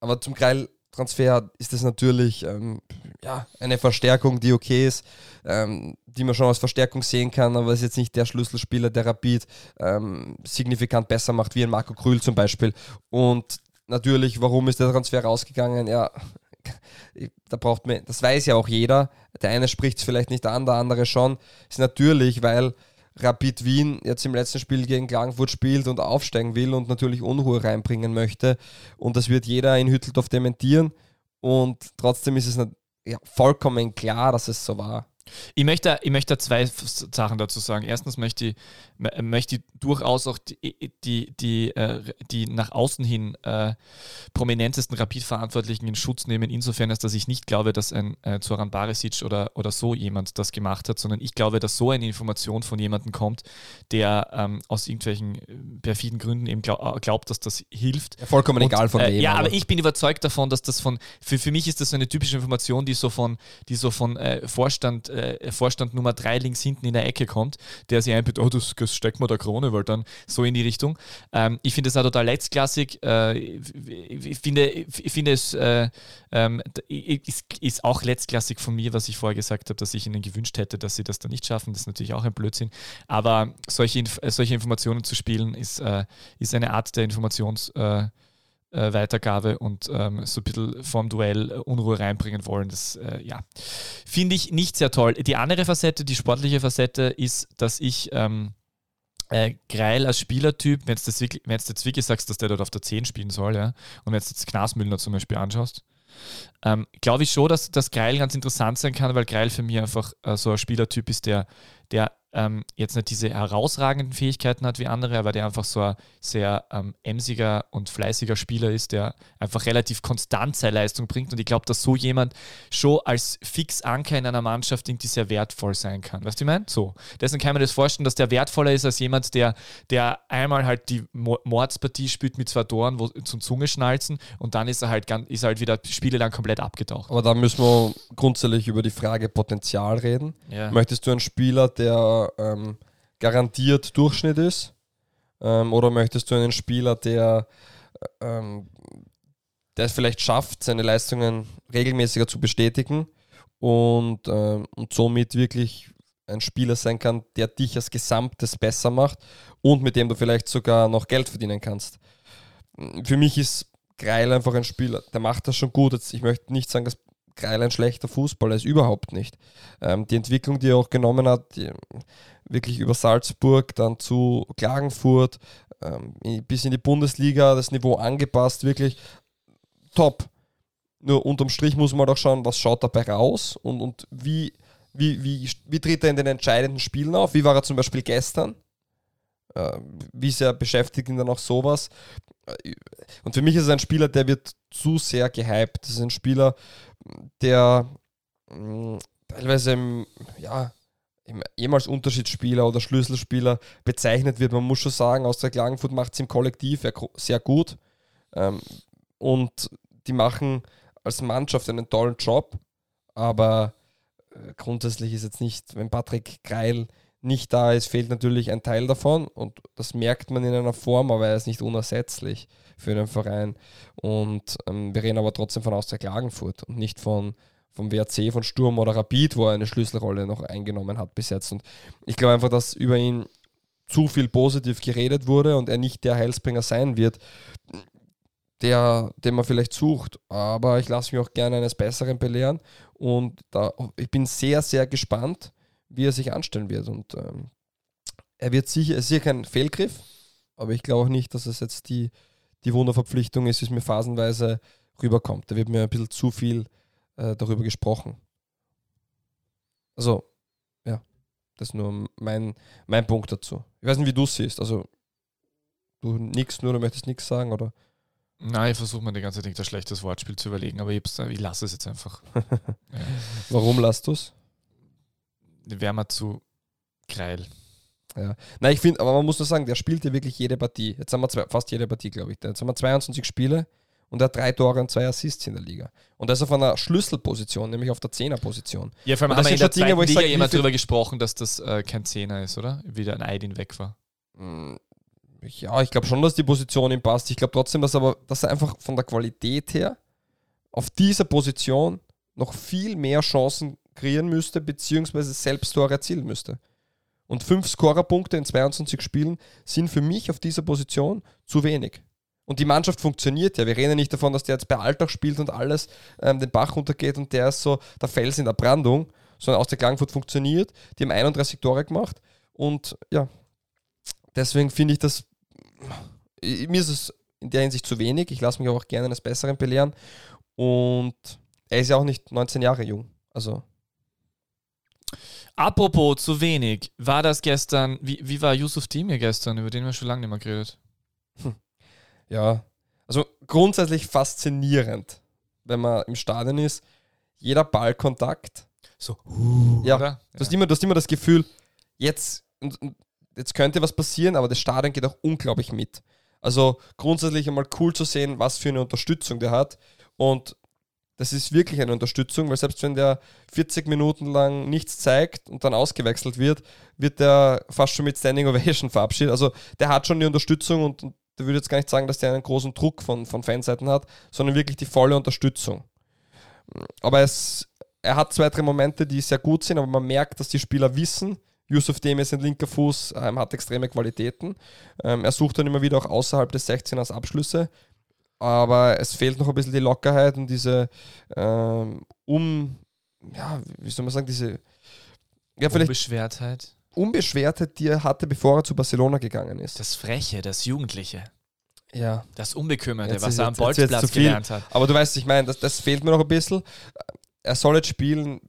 aber zum Kreil-Transfer ist das natürlich ähm, ja, eine Verstärkung, die okay ist, ähm, die man schon als Verstärkung sehen kann, aber ist jetzt nicht der Schlüsselspieler, der Rapid ähm, signifikant besser macht, wie ein Marco Krühl zum Beispiel. Und natürlich, warum ist der Transfer rausgegangen? Ja, da braucht man, das weiß ja auch jeder. Der eine spricht es vielleicht nicht an, der andere schon. Ist natürlich, weil Rapid Wien jetzt im letzten Spiel gegen Klagenfurt spielt und aufsteigen will und natürlich Unruhe reinbringen möchte. Und das wird jeder in Hütteldorf dementieren. Und trotzdem ist es nat- ja, vollkommen klar, dass es so war. Ich möchte, ich möchte zwei Sachen dazu sagen. Erstens möchte ich, möchte ich durchaus auch die, die, die, äh, die nach außen hin äh, prominentesten Rapid-Verantwortlichen in Schutz nehmen, insofern, als dass ich nicht glaube, dass ein äh, Zoran Barisic oder, oder so jemand das gemacht hat, sondern ich glaube, dass so eine Information von jemandem kommt, der ähm, aus irgendwelchen äh, perfiden Gründen eben glaub, äh, glaubt, dass das hilft. Ja, vollkommen Und, egal von äh, wem. ja, aber ich bin überzeugt davon, dass das von, für, für mich ist das so eine typische Information, die so von, die so von Vorstand äh, Vorstand Nummer 3 links hinten in der Ecke kommt, der sich einbietet, oh, das, das steckt mir der Krone, weil dann so in die Richtung. Ähm, ich finde es auch total letztklassig. Äh, ich, finde, ich finde es äh, ähm, ist, ist auch letztklassig von mir, was ich vorher gesagt habe, dass ich ihnen gewünscht hätte, dass sie das dann nicht schaffen. Das ist natürlich auch ein Blödsinn. Aber solche, solche Informationen zu spielen, ist, äh, ist eine Art der Informations- äh, äh, Weitergabe und ähm, so ein bisschen vom Duell Unruhe reinbringen wollen. Das äh, ja, finde ich nicht sehr toll. Die andere Facette, die sportliche Facette, ist, dass ich ähm, äh, Greil als Spielertyp, wenn du jetzt, wirklich sagst, dass der dort auf der 10 spielen soll, ja, und wenn du jetzt Knasmüllner zum Beispiel anschaust, ähm, glaube ich schon, dass das Greil ganz interessant sein kann, weil Greil für mich einfach äh, so ein Spielertyp ist, der, der ähm, jetzt nicht diese herausragenden Fähigkeiten hat wie andere, aber der einfach so ein sehr ähm, emsiger und fleißiger Spieler ist, der einfach relativ konstant seine Leistung bringt. Und ich glaube, dass so jemand schon als Fixanker in einer Mannschaft irgendwie sehr wertvoll sein kann. Weißt du, ich meine? So. Deswegen kann man das vorstellen, dass der wertvoller ist als jemand, der, der einmal halt die Mordspartie spielt mit zwei Toren wo, zum Zungeschnalzen und dann ist er halt, ist er halt wieder Spiele lang komplett abgetaucht. Aber da müssen wir grundsätzlich über die Frage Potenzial reden. Ja. Möchtest du einen Spieler, der ähm, garantiert Durchschnitt ist? Ähm, oder möchtest du einen Spieler, der, ähm, der es vielleicht schafft, seine Leistungen regelmäßiger zu bestätigen und, ähm, und somit wirklich ein Spieler sein kann, der dich als Gesamtes besser macht und mit dem du vielleicht sogar noch Geld verdienen kannst? Für mich ist Greil einfach ein Spieler, der macht das schon gut. Jetzt, ich möchte nicht sagen, dass Greil ein schlechter Fußballer ist, überhaupt nicht. Ähm, die Entwicklung, die er auch genommen hat, die, wirklich über Salzburg, dann zu Klagenfurt, ähm, bis in die Bundesliga, das Niveau angepasst, wirklich top. Nur unterm Strich muss man doch schauen, was schaut dabei raus und, und wie, wie, wie, wie tritt er in den entscheidenden Spielen auf? Wie war er zum Beispiel gestern? Äh, wie sehr beschäftigt ihn dann auch sowas? Und für mich ist es ein Spieler, der wird zu sehr gehypt. Das ist ein Spieler, der mm, teilweise im, ja, im, ehemals Unterschiedsspieler oder Schlüsselspieler bezeichnet wird. Man muss schon sagen, aus der Klagenfurt macht es im Kollektiv sehr gut. Ähm, und die machen als Mannschaft einen tollen Job. Aber äh, grundsätzlich ist jetzt nicht, wenn Patrick Greil nicht da ist, fehlt natürlich ein Teil davon und das merkt man in einer Form, aber er ist nicht unersetzlich für den Verein. Und ähm, wir reden aber trotzdem von Austria Klagenfurt und nicht von vom WRC, von Sturm oder Rapid, wo er eine Schlüsselrolle noch eingenommen hat bis jetzt. Und ich glaube einfach, dass über ihn zu viel positiv geredet wurde und er nicht der Heilsbringer sein wird, der, den man vielleicht sucht. Aber ich lasse mich auch gerne eines Besseren belehren und da, ich bin sehr, sehr gespannt, wie er sich anstellen wird. Und ähm, er wird sicher, es ist sicher kein Fehlgriff, aber ich glaube auch nicht, dass es jetzt die, die Wunderverpflichtung ist, wie es mir phasenweise rüberkommt. Da wird mir ein bisschen zu viel äh, darüber gesprochen. Also, ja, das ist nur mein, mein Punkt dazu. Ich weiß nicht, wie du es siehst. Also, du nix nur, du möchtest nichts sagen, oder? Nein, ich versuche mir die ganze Zeit ein schlechtes Wortspiel zu überlegen, aber ich, ich lasse es jetzt einfach. ja. Warum lasst du es? Wäre mal zu geil. Ja. Nein, ich finde, aber man muss nur sagen, der spielt ja wirklich jede Partie. Jetzt haben wir zwei, fast jede Partie, glaube ich. Jetzt haben wir 22 Spiele und er hat drei Tore und zwei Assists in der Liga. Und das auf einer Schlüsselposition, nämlich auf der Zehnerposition. Ja, vor allem haben wir in der Dinge, wo ich Liga jemand darüber gesprochen, dass das äh, kein Zehner ist, oder? Wie der ein Aydin weg war. Mm, ja, ich glaube schon, dass die Position ihm passt. Ich glaube trotzdem, dass, aber, dass er einfach von der Qualität her auf dieser Position noch viel mehr Chancen kreieren müsste, beziehungsweise selbst Tore erzielen müsste. Und fünf Scorerpunkte in 22 Spielen sind für mich auf dieser Position zu wenig. Und die Mannschaft funktioniert ja. Wir reden nicht davon, dass der jetzt bei Alltag spielt und alles ähm, den Bach runtergeht und der ist so der Fels in der Brandung, sondern aus der Klangfurt funktioniert. Die haben 31 Tore gemacht und ja, deswegen finde ich das, mir ist es in der Hinsicht zu wenig. Ich lasse mich auch gerne eines Besseren belehren und er ist ja auch nicht 19 Jahre jung. Also Apropos zu wenig, war das gestern, wie, wie war Yusuf Demir gestern, über den haben wir schon lange nicht mehr geredet? Ja, also grundsätzlich faszinierend, wenn man im Stadion ist. Jeder Ballkontakt. So, Ja, oder? Du, hast immer, du hast immer das Gefühl, jetzt, jetzt könnte was passieren, aber das Stadion geht auch unglaublich mit. Also grundsätzlich einmal cool zu sehen, was für eine Unterstützung der hat. Und das ist wirklich eine Unterstützung, weil selbst wenn der 40 Minuten lang nichts zeigt und dann ausgewechselt wird, wird der fast schon mit Standing Ovation verabschiedet. Also der hat schon die Unterstützung und, und der würde jetzt gar nicht sagen, dass der einen großen Druck von, von Fanseiten hat, sondern wirklich die volle Unterstützung. Aber es, er hat zwei, drei Momente, die sehr gut sind, aber man merkt, dass die Spieler wissen, Yusuf Demir ist ein linker Fuß, ähm, hat extreme Qualitäten. Ähm, er sucht dann immer wieder auch außerhalb des 16ers Abschlüsse. Aber es fehlt noch ein bisschen die Lockerheit und diese ähm, um, ja, wie soll man sagen, diese ja, vielleicht Unbeschwertheit. Unbeschwertheit, die er hatte, bevor er zu Barcelona gegangen ist. Das Freche, das Jugendliche, ja. das Unbekümmerte, Jetzt was ist- er am jetzt- jetzt Bolzplatz gelernt hat. Aber du weißt, ich meine, das, das fehlt mir noch ein bisschen. Er soll jetzt spielen,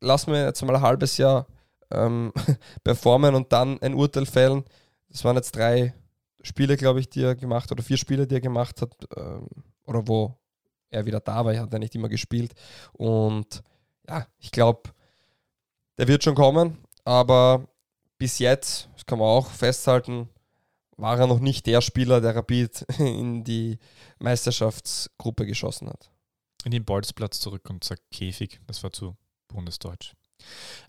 lass mir jetzt mal ein halbes Jahr ähm, performen und dann ein Urteil fällen. Das waren jetzt drei Spiele, glaube ich, die er gemacht hat, oder vier Spiele, die er gemacht hat, ähm, oder wo er wieder da war. Er hat ja nicht immer gespielt. Und ja, ich glaube, der wird schon kommen, aber bis jetzt, das kann man auch festhalten, war er noch nicht der Spieler, der Rapid in die Meisterschaftsgruppe geschossen hat. In den Bolzplatz zurück und sagt Käfig. Das war zu Bundesdeutsch.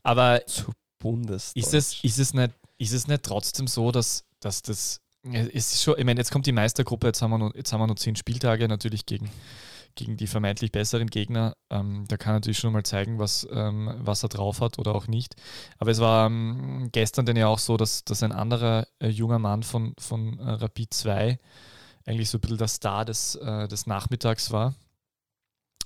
Aber Zu Bundes. ist es, ist es, nicht, ist es nicht trotzdem so, dass, dass das. Es ist schon, ich meine, jetzt kommt die Meistergruppe, jetzt haben wir noch, jetzt haben wir noch zehn Spieltage, natürlich gegen, gegen die vermeintlich besseren Gegner. Ähm, da kann natürlich schon mal zeigen, was, ähm, was er drauf hat oder auch nicht. Aber es war ähm, gestern dann ja auch so, dass, dass ein anderer äh, junger Mann von, von äh, Rapid 2 eigentlich so ein bisschen der Star des, äh, des Nachmittags war,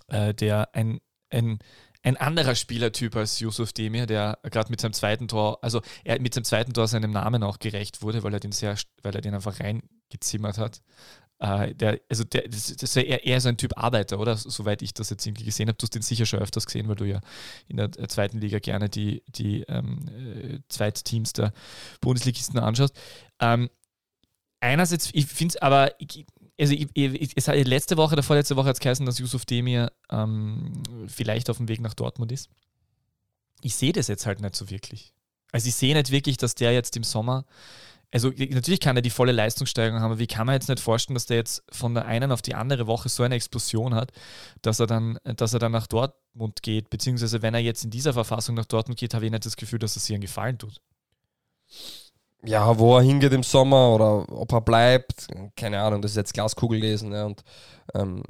äh, der ein, ein, ein anderer Spielertyp als Yusuf Demir, der gerade mit seinem zweiten Tor, also er mit seinem zweiten Tor seinem Namen auch gerecht wurde, weil er den sehr, weil er den einfach reingezimmert hat. Äh, der, also der, das, das ist eher, eher so ein Typ Arbeiter, oder? Soweit ich das jetzt irgendwie gesehen habe. Du hast den sicher schon öfters gesehen, weil du ja in der äh, zweiten Liga gerne die, die ähm, äh, Zweitteams der Bundesligisten anschaust. Ähm, einerseits, ich finde es aber, ich, also ich, ich, es hat letzte Woche, der vorletzte Woche hat es geheißen, dass Yusuf Demir ähm, vielleicht auf dem Weg nach Dortmund ist. Ich sehe das jetzt halt nicht so wirklich. Also ich sehe nicht wirklich, dass der jetzt im Sommer, also natürlich kann er die volle Leistungssteigerung haben, aber wie kann man jetzt nicht vorstellen, dass der jetzt von der einen auf die andere Woche so eine Explosion hat, dass er dann, dass er dann nach Dortmund geht, beziehungsweise wenn er jetzt in dieser Verfassung nach Dortmund geht, habe ich nicht das Gefühl, dass es sich einen Gefallen tut. Ja, wo er hingeht im Sommer oder ob er bleibt, keine Ahnung, das ist jetzt Glaskugel lesen. Ja, und ähm,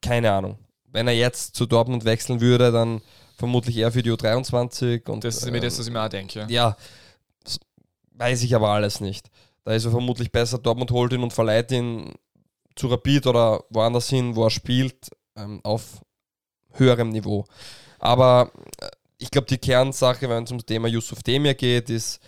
keine Ahnung. Wenn er jetzt zu Dortmund wechseln würde, dann vermutlich eher für die U23. Und, Das ist mir ähm, das, was ich mir auch denke. Ja. Ja, das weiß ich aber alles nicht. Da ist er vermutlich besser, Dortmund holt ihn und verleiht ihn zu Rapid oder woanders hin, wo er spielt, ähm, auf höherem Niveau. Aber äh, ich glaube, die Kernsache, wenn es um das Thema Yusuf Demir geht, ist,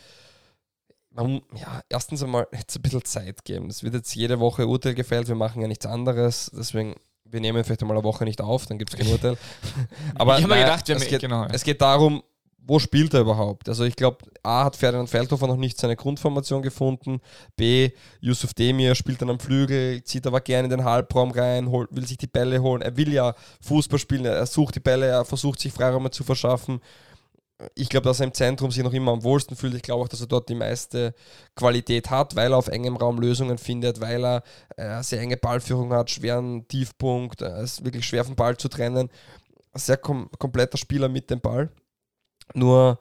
man, ja, erstens einmal jetzt ein bisschen Zeit geben. Es wird jetzt jede Woche Urteil gefällt, wir machen ja nichts anderes, deswegen, wir nehmen vielleicht einmal eine Woche nicht auf, dann gibt es kein Urteil. Aber ich habe gedacht, wir es geht, genau. es geht darum, wo spielt er überhaupt? Also ich glaube, A hat Ferdinand Feldhofer noch nicht seine Grundformation gefunden. B, Yusuf Demir spielt dann am Flügel, zieht aber gerne in den Halbraum rein, holt, will sich die Bälle holen. Er will ja Fußball spielen, er sucht die Bälle, er versucht sich Freiräume zu verschaffen. Ich glaube, dass er im Zentrum sich noch immer am wohlsten fühlt. Ich glaube auch, dass er dort die meiste Qualität hat, weil er auf engem Raum Lösungen findet, weil er äh, sehr enge Ballführung hat, schweren Tiefpunkt, er ist wirklich schwer vom Ball zu trennen. Sehr kom kompletter Spieler mit dem Ball. Nur,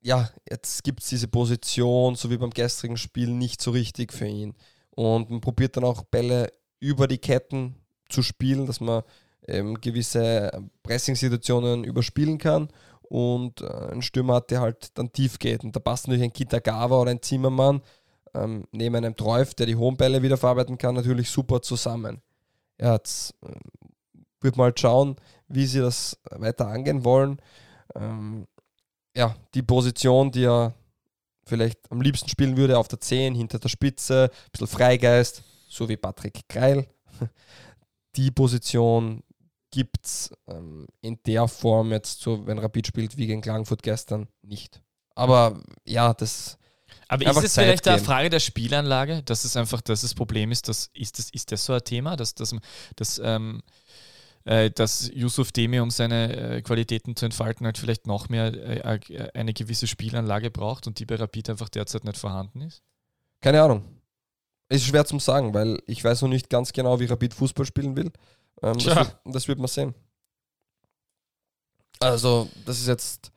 ja, jetzt gibt es diese Position, so wie beim gestrigen Spiel, nicht so richtig für ihn. Und man probiert dann auch Bälle über die Ketten zu spielen, dass man ähm, gewisse Pressing-Situationen überspielen kann. Und äh, ein Stürmer hat, der halt dann tief geht. Und da passt natürlich ein Kitagawa oder ein Zimmermann ähm, neben einem Treuf, der die hohen Bälle wieder verarbeiten kann, natürlich super zusammen. Ja, jetzt äh, wird mal schauen, wie sie das weiter angehen wollen. Ähm, ja, die Position, die er vielleicht am liebsten spielen würde, auf der 10, hinter der Spitze, ein bisschen Freigeist, so wie Patrick Kreil. Die Position, gibt es ähm, in der Form jetzt so, wenn Rapid spielt wie gegen Klagenfurt gestern, nicht. Aber ja, das. Aber ist es vielleicht eine Frage der Spielanlage, dass es einfach, dass das Problem ist, dass, ist, das, ist das so ein Thema, dass, dass, dass, ähm, äh, dass Yusuf Demi, um seine äh, Qualitäten zu entfalten, halt vielleicht noch mehr äh, äh, eine gewisse Spielanlage braucht und die bei Rapid einfach derzeit nicht vorhanden ist? Keine Ahnung. Ist schwer zu sagen, weil ich weiß noch nicht ganz genau, wie Rapid Fußball spielen will. Ähm, das, wird, das, wird, man sehen. Also, das ist jetzt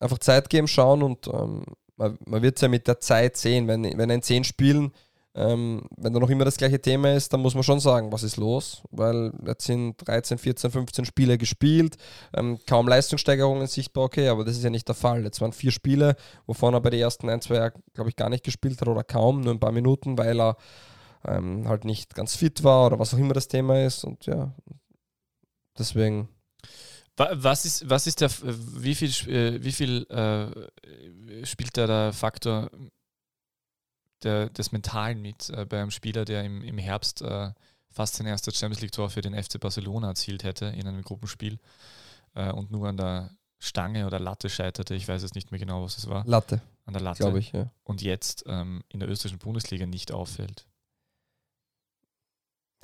einfach Zeit geben, schauen und ähm, man, man wird es ja mit der Zeit sehen. Wenn, wenn in zehn Spielen ähm, wenn da noch immer das gleiche Thema ist, dann muss man schon sagen, was ist los, weil jetzt sind 13, 14, 15 Spiele gespielt, ähm, kaum Leistungssteigerungen sichtbar, okay, aber das ist ja nicht der Fall. Jetzt waren vier Spiele, wovon er bei den ersten ein, zwei, glaube ich, gar nicht gespielt hat oder kaum, nur ein paar Minuten, weil er ähm, halt nicht ganz fit war oder was auch immer das Thema ist und ja, deswegen. Was ist, was ist der, wie viel, äh, wie viel äh, spielt da der Faktor der, des Mentalen mit äh, bei einem Spieler, der im, im Herbst äh, fast sein erstes Champions League-Tor für den FC Barcelona erzielt hätte in einem Gruppenspiel äh, und nur an der Stange oder Latte scheiterte. Ich weiß jetzt nicht mehr genau, was es war. Latte. An der Latte. Glaube ich, ja. Und jetzt ähm, in der österreichischen Bundesliga nicht auffällt.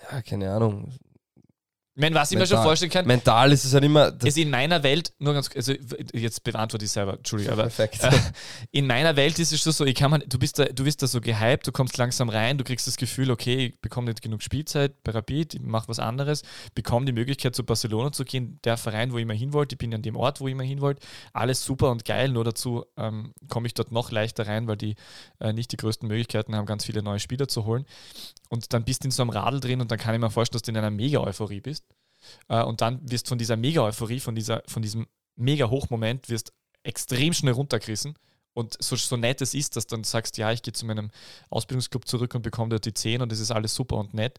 Ja, keine Ahnung. Ich meine, was ich mir schon vorstellen kann. Mental ist es ja halt immer. Also in meiner Welt, nur ganz also jetzt beantworte ich selber, Entschuldigung, aber Perfekt. Äh, in meiner Welt ist es schon so, ich kann man, du bist da, du bist da so gehypt, du kommst langsam rein, du kriegst das Gefühl, okay, ich bekomme nicht genug Spielzeit bei Rapid, ich mache was anderes, bekomme die Möglichkeit zu Barcelona zu gehen, der Verein, wo ich immer hin wollte, ich bin an dem Ort, wo ich immer hin wollte, alles super und geil, nur dazu ähm, komme ich dort noch leichter rein, weil die äh, nicht die größten Möglichkeiten haben, ganz viele neue Spieler zu holen. Und dann bist du in so einem Radl drin und dann kann ich mir vorstellen, dass du in einer Mega-Euphorie bist. Äh, und dann wirst von dieser Mega-Euphorie, von, von diesem Mega-Hochmoment, wirst extrem schnell runtergerissen. Und so, so nett es ist, dass du dann sagst, ja, ich gehe zu meinem Ausbildungsclub zurück und bekomme dort die 10 und es ist alles super und nett.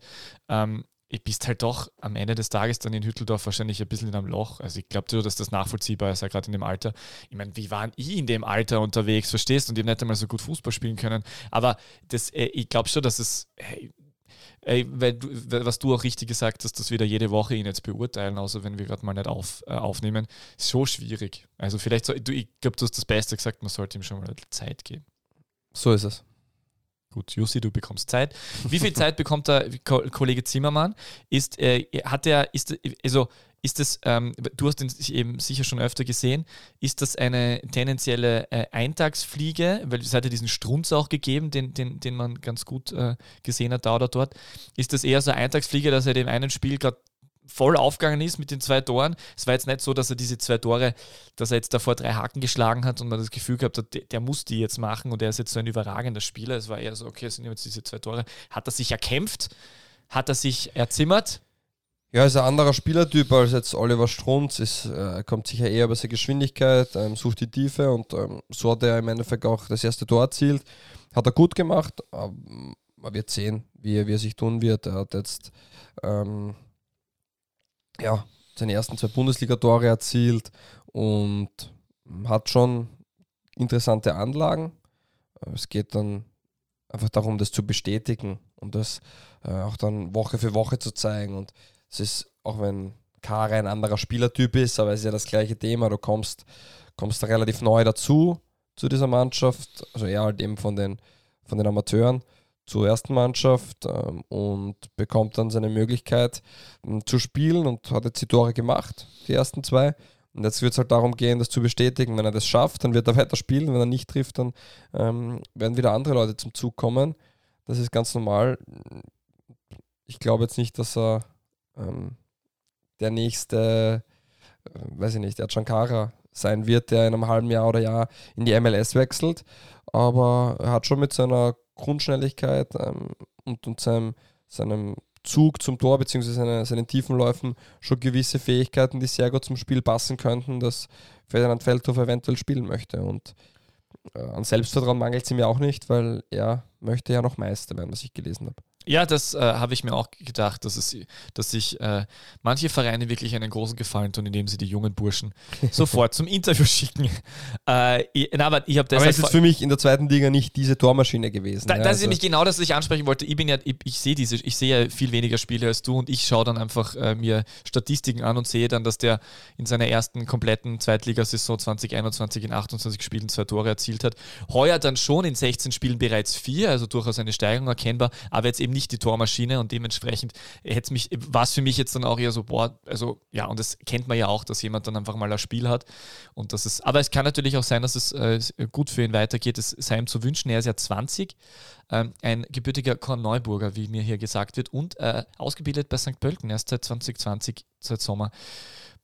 Ähm, bist halt doch am Ende des Tages dann in Hütteldorf wahrscheinlich ein bisschen in einem Loch. Also ich glaube, dass das nachvollziehbar ist, ja gerade in dem Alter. Ich meine, wie waren ich in dem Alter unterwegs, verstehst? Und ich habe nicht einmal so gut Fußball spielen können. Aber das, äh, ich glaube schon, dass es, hey, Ey, weil du, was du auch richtig gesagt hast, dass wir da jede Woche ihn jetzt beurteilen, außer wenn wir gerade mal nicht auf, äh, aufnehmen, ist so schwierig. Also vielleicht, so, du, ich glaube, du hast das Beste gesagt, man sollte ihm schon mal Zeit geben. So ist es. Gut, Jussi, du bekommst Zeit. Wie viel Zeit bekommt der Kollege Zimmermann? Ist, äh, hat er, ist, also ist das, ähm, du hast ihn eben sicher schon öfter gesehen, ist das eine tendenzielle äh, Eintagsfliege, weil es hat ja diesen Strunz auch gegeben, den, den, den man ganz gut äh, gesehen hat da oder dort. Ist das eher so eine Eintagsfliege, dass er dem einen Spiel gerade voll aufgegangen ist mit den zwei Toren. Es war jetzt nicht so, dass er diese zwei Tore, dass er jetzt davor drei Haken geschlagen hat und man das Gefühl gehabt hat, der, der muss die jetzt machen und er ist jetzt so ein überragender Spieler. Es war eher so, okay, es sind jetzt diese zwei Tore. Hat er sich erkämpft? Hat er sich erzimmert? Ja, ist ein anderer Spielertyp als jetzt Oliver Strunz. Ist, äh, kommt sicher eher über seine Geschwindigkeit, ähm, sucht die Tiefe und ähm, so hat er im Endeffekt auch das erste Tor erzielt. Hat er gut gemacht. aber man wird sehen, wie er, wie er sich tun wird. Er hat jetzt ähm, ja, seine ersten zwei Bundesliga-Tore erzielt und hat schon interessante Anlagen. Es geht dann einfach darum, das zu bestätigen und das äh, auch dann Woche für Woche zu zeigen. Und es ist, auch wenn Kare ein anderer Spielertyp ist, aber es ist ja das gleiche Thema. Du kommst, kommst da relativ neu dazu, zu dieser Mannschaft. Also eher halt eben von den, von den Amateuren zur ersten Mannschaft ähm, und bekommt dann seine Möglichkeit ähm, zu spielen und hat jetzt die Tore gemacht, die ersten zwei. Und jetzt wird es halt darum gehen, das zu bestätigen. Wenn er das schafft, dann wird er weiter spielen. Wenn er nicht trifft, dann ähm, werden wieder andere Leute zum Zug kommen. Das ist ganz normal. Ich glaube jetzt nicht, dass er ähm, der nächste, äh, weiß ich nicht, der Chankara sein wird, der in einem halben Jahr oder Jahr in die MLS wechselt. Aber er hat schon mit seiner Grundschnelligkeit ähm, und, und seinem, seinem Zug zum Tor bzw. Seine, seinen Tiefenläufen schon gewisse Fähigkeiten, die sehr gut zum Spiel passen könnten, dass Ferdinand Feldhoff eventuell spielen möchte. Und äh, an Selbstvertrauen mangelt es ihm ja auch nicht, weil er möchte ja noch Meister werden, was ich gelesen habe. Ja, das äh, habe ich mir auch gedacht, dass, es, dass sich äh, manche Vereine wirklich einen großen Gefallen tun, indem sie die jungen Burschen sofort zum Interview schicken. Äh, ich, na, aber ich habe Aber es ist für mich in der zweiten Liga nicht diese Tormaschine gewesen. Da, ja, das ist also- nämlich genau das, was ich ansprechen wollte. Ich bin ja, ich, ich sehe diese, ich sehe ja viel weniger Spiele als du und ich schaue dann einfach äh, mir Statistiken an und sehe dann, dass der in seiner ersten kompletten Zweitligasaison 2021 in 28 Spielen zwei Tore erzielt hat. Heuer dann schon in 16 Spielen bereits vier, also durchaus eine Steigerung erkennbar, aber jetzt eben nicht die Tormaschine und dementsprechend hätte mich, war es für mich jetzt dann auch eher so, boah, also ja, und das kennt man ja auch, dass jemand dann einfach mal ein Spiel hat und das ist, aber es kann natürlich auch sein, dass es äh, gut für ihn weitergeht, es sei ihm zu wünschen, er ist ja 20, ähm, ein gebürtiger Korneuburger, wie mir hier gesagt wird, und äh, ausgebildet bei St. Pölten, erst seit 2020, seit Sommer.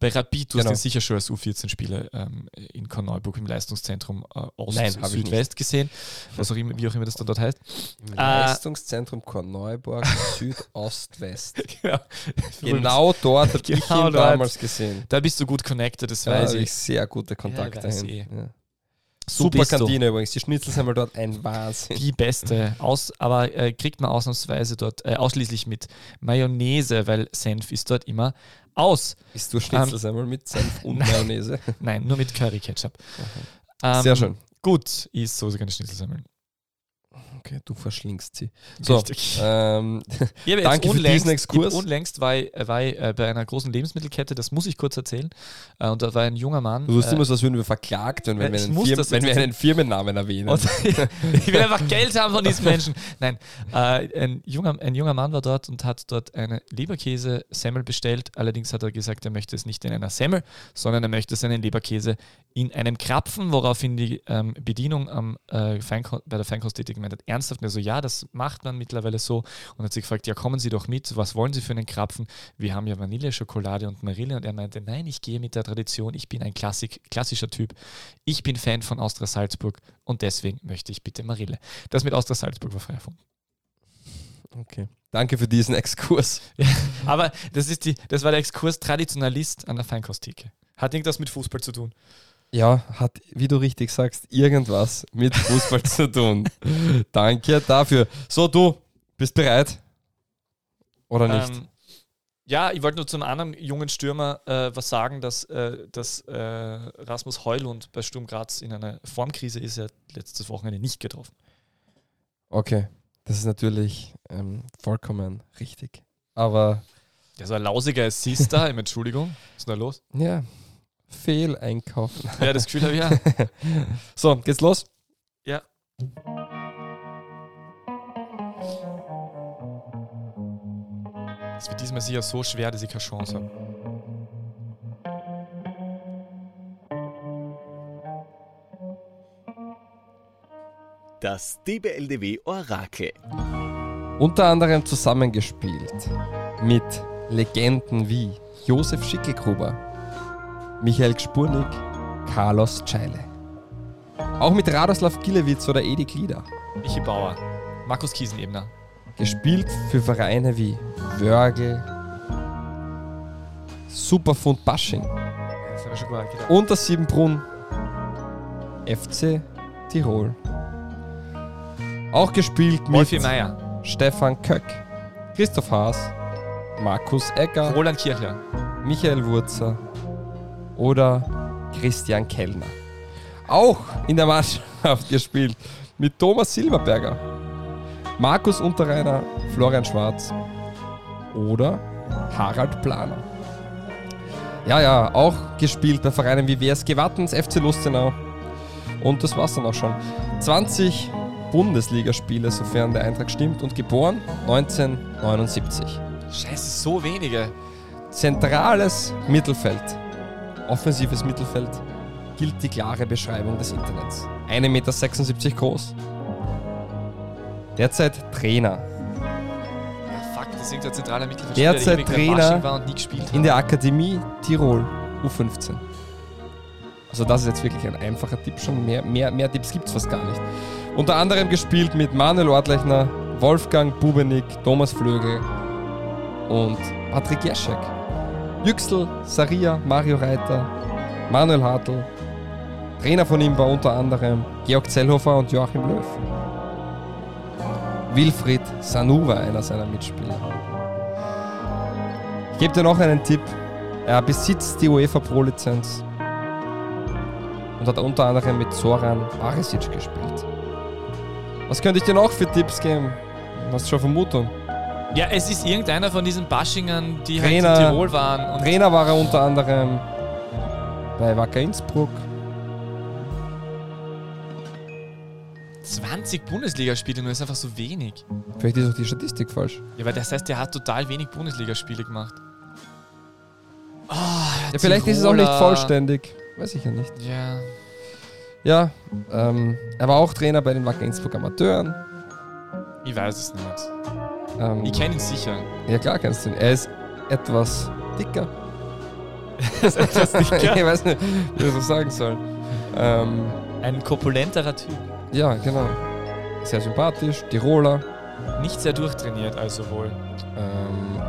Bei Rapid, du Genau. hast sicher schon als U14-Spieler ähm, in Korneuburg im Leistungszentrum äh, Ost, Nein, hab ich Südwest gesehen, was auch immer, wie auch immer das dann dort heißt. Im Äh, Leistungszentrum Korneuburg, Südost-West. Ja. Genau dort habe ich Genau ihn dort. damals gesehen. Da bist du gut connected, das Da weiß habe ich. ich sehr gute Kontakte Ja, ich. Ja. So Super bist du. Kantine übrigens. Die Schnitzelsemmer dort ein Wahnsinn. Die beste. Aus, aber äh, kriegt man ausnahmsweise dort äh, ausschließlich mit Mayonnaise, weil Senf ist dort immer aus. Bist du Schnitzelsemmel mit Senf und nein. Mayonnaise? Nein, nur mit Curry Ketchup. Ähm, Sehr schön. Gut, ist so keine Schnitzelsemmeln. Okay, du verschlingst sie. So, Richtig. ähm, Ich habe Danke jetzt für unlängst, diesen Exkurs. Unlängst war ich, war äh, bei einer großen Lebensmittelkette, das muss ich kurz erzählen. Äh, und da war ein junger Mann. du tust äh, immer so, als würden wir verklagt, wenn, wenn, Ja, wir, einen, Firmen, wenn wir einen Firmennamen erwähnen. Und ich will einfach Geld haben von diesen Menschen. Nein, äh, ein, junger, ein junger Mann war dort und hat dort eine Leberkäse-Semmel bestellt. Allerdings hat er gesagt, er möchte es nicht in einer Semmel, sondern er möchte seinen Leberkäse in einem Krapfen, woraufhin die ähm, Bedienung am, äh, Feinko bei der Feinkosttätig gemeint hat, ernsthaft, und er so, ja, das macht man mittlerweile so. Und hat sie gefragt, ja, kommen Sie doch mit, was wollen Sie für einen Krapfen? Wir haben ja Vanille, Schokolade und Marille. Und er meinte, nein, ich gehe mit der Tradition, ich bin ein Klassik, klassischer Typ. Ich bin Fan von Austria Salzburg und deswegen möchte ich bitte Marille. Das mit Austria Salzburg war frei erfunden. Okay. Danke für diesen Exkurs. Aber das, ist die, das war der Exkurs Traditionalist an der Feinkosttheke. Hat irgendwas mit Fußball zu tun. Ja, hat, wie du richtig sagst, irgendwas mit Fußball zu tun. Danke dafür. So, du bist bereit? Oder nicht? Ähm, ja, ich wollte nur zum anderen jungen Stürmer äh, was sagen, dass, äh, dass äh, Rasmus Heulund bei Sturm Graz in einer Formkrise ist. Er hat letztes Wochenende nicht getroffen. Okay, das ist natürlich ähm, vollkommen richtig. Aber Der so ein lausiger Assist da, Entschuldigung. Was ist denn da los? ja, Fehleinkaufen. Ja, das Gefühl habe ich ja. So, geht's los? Ja. Es wird diesmal sicher so schwer, dass ich keine Chance habe. Das DBLDW Orakel. Unter anderem zusammengespielt mit Legenden wie Josef Schickelgruber, Michael Gspurnik, Carlos Ceile. Auch mit Radoslav Gilewitz oder Edi Glieder. Michi Bauer, Markus Kiesenebner, Gespielt für Vereine wie Wörgl, Superfund Basching, das gut gedacht. Unter Siebenbrunn, FC Tirol. Auch gespielt mit Wolfi Meier, Stefan Köck, Christoph Haas, Markus Egger, Roland Kirchler, Michael Wurzer oder Christian Kellner. Auch in der Mannschaft gespielt mit Thomas Silberberger, Markus Unterreiner, Florian Schwarz oder Harald Planer. Ja, ja, auch gespielt bei Vereinen wie WSG Wattens, FC Lustenau. Und das war's dann auch schon. 20 Bundesligaspiele, sofern der Eintrag stimmt, und geboren 1979. Scheiße, so wenige. Zentrales Mittelfeld, offensives Mittelfeld, gilt die klare Beschreibung des Internets. 1,76 Meter groß. Derzeit Trainer Ja, fuck, das ist irgendein zentraler Mittelfeldspieler, Derzeit Trainer hat. in der Akademie Tirol U15. Also das ist jetzt wirklich ein einfacher Tipp schon. Mehr, mehr, mehr Tipps gibt es fast gar nicht. Unter anderem gespielt mit Manuel Ortlechner, Wolfgang Bubenik, Thomas Flögel und Patrick Jeschek. Yüksel, Saria, Mario Reiter, Manuel Hartl. Trainer von ihm war unter anderem Georg Zellhofer und Joachim Löw. Wilfried Sanuva, einer seiner Mitspieler. Ich gebe dir noch einen Tipp. Er besitzt die UEFA Pro-Lizenz und hat unter anderem mit Zoran Barisic gespielt. Was könnte ich dir noch für Tipps geben? Hast du schon Vermutung? Ja, es ist irgendeiner von diesen Baschingern, die Trainer- halt in Tirol waren. Und Trainer war er unter anderem bei Wacker Innsbruck. 20 Bundesligaspiele nur ist einfach so wenig. Vielleicht ist auch die Statistik falsch. Ja, weil das heißt, der hat total wenig Bundesligaspiele gemacht. Oh, Ja, vielleicht ist es auch nicht vollständig. Weiß ich ja nicht. Ja. Ja, ähm, er war auch Trainer bei den Wacker Innsbruck Amateuren. Ich weiß es nicht. Ähm, Ich kenne ihn sicher. ja, klar kennst du ihn. Er ist etwas dicker. Das ist etwas ich dicker. weiß nicht, wie ich das sagen soll. Ähm, Ein korpulenterer Typ. ja, genau. Sehr sympathisch, Tiroler. Nicht sehr durchtrainiert, also wohl. Ähm,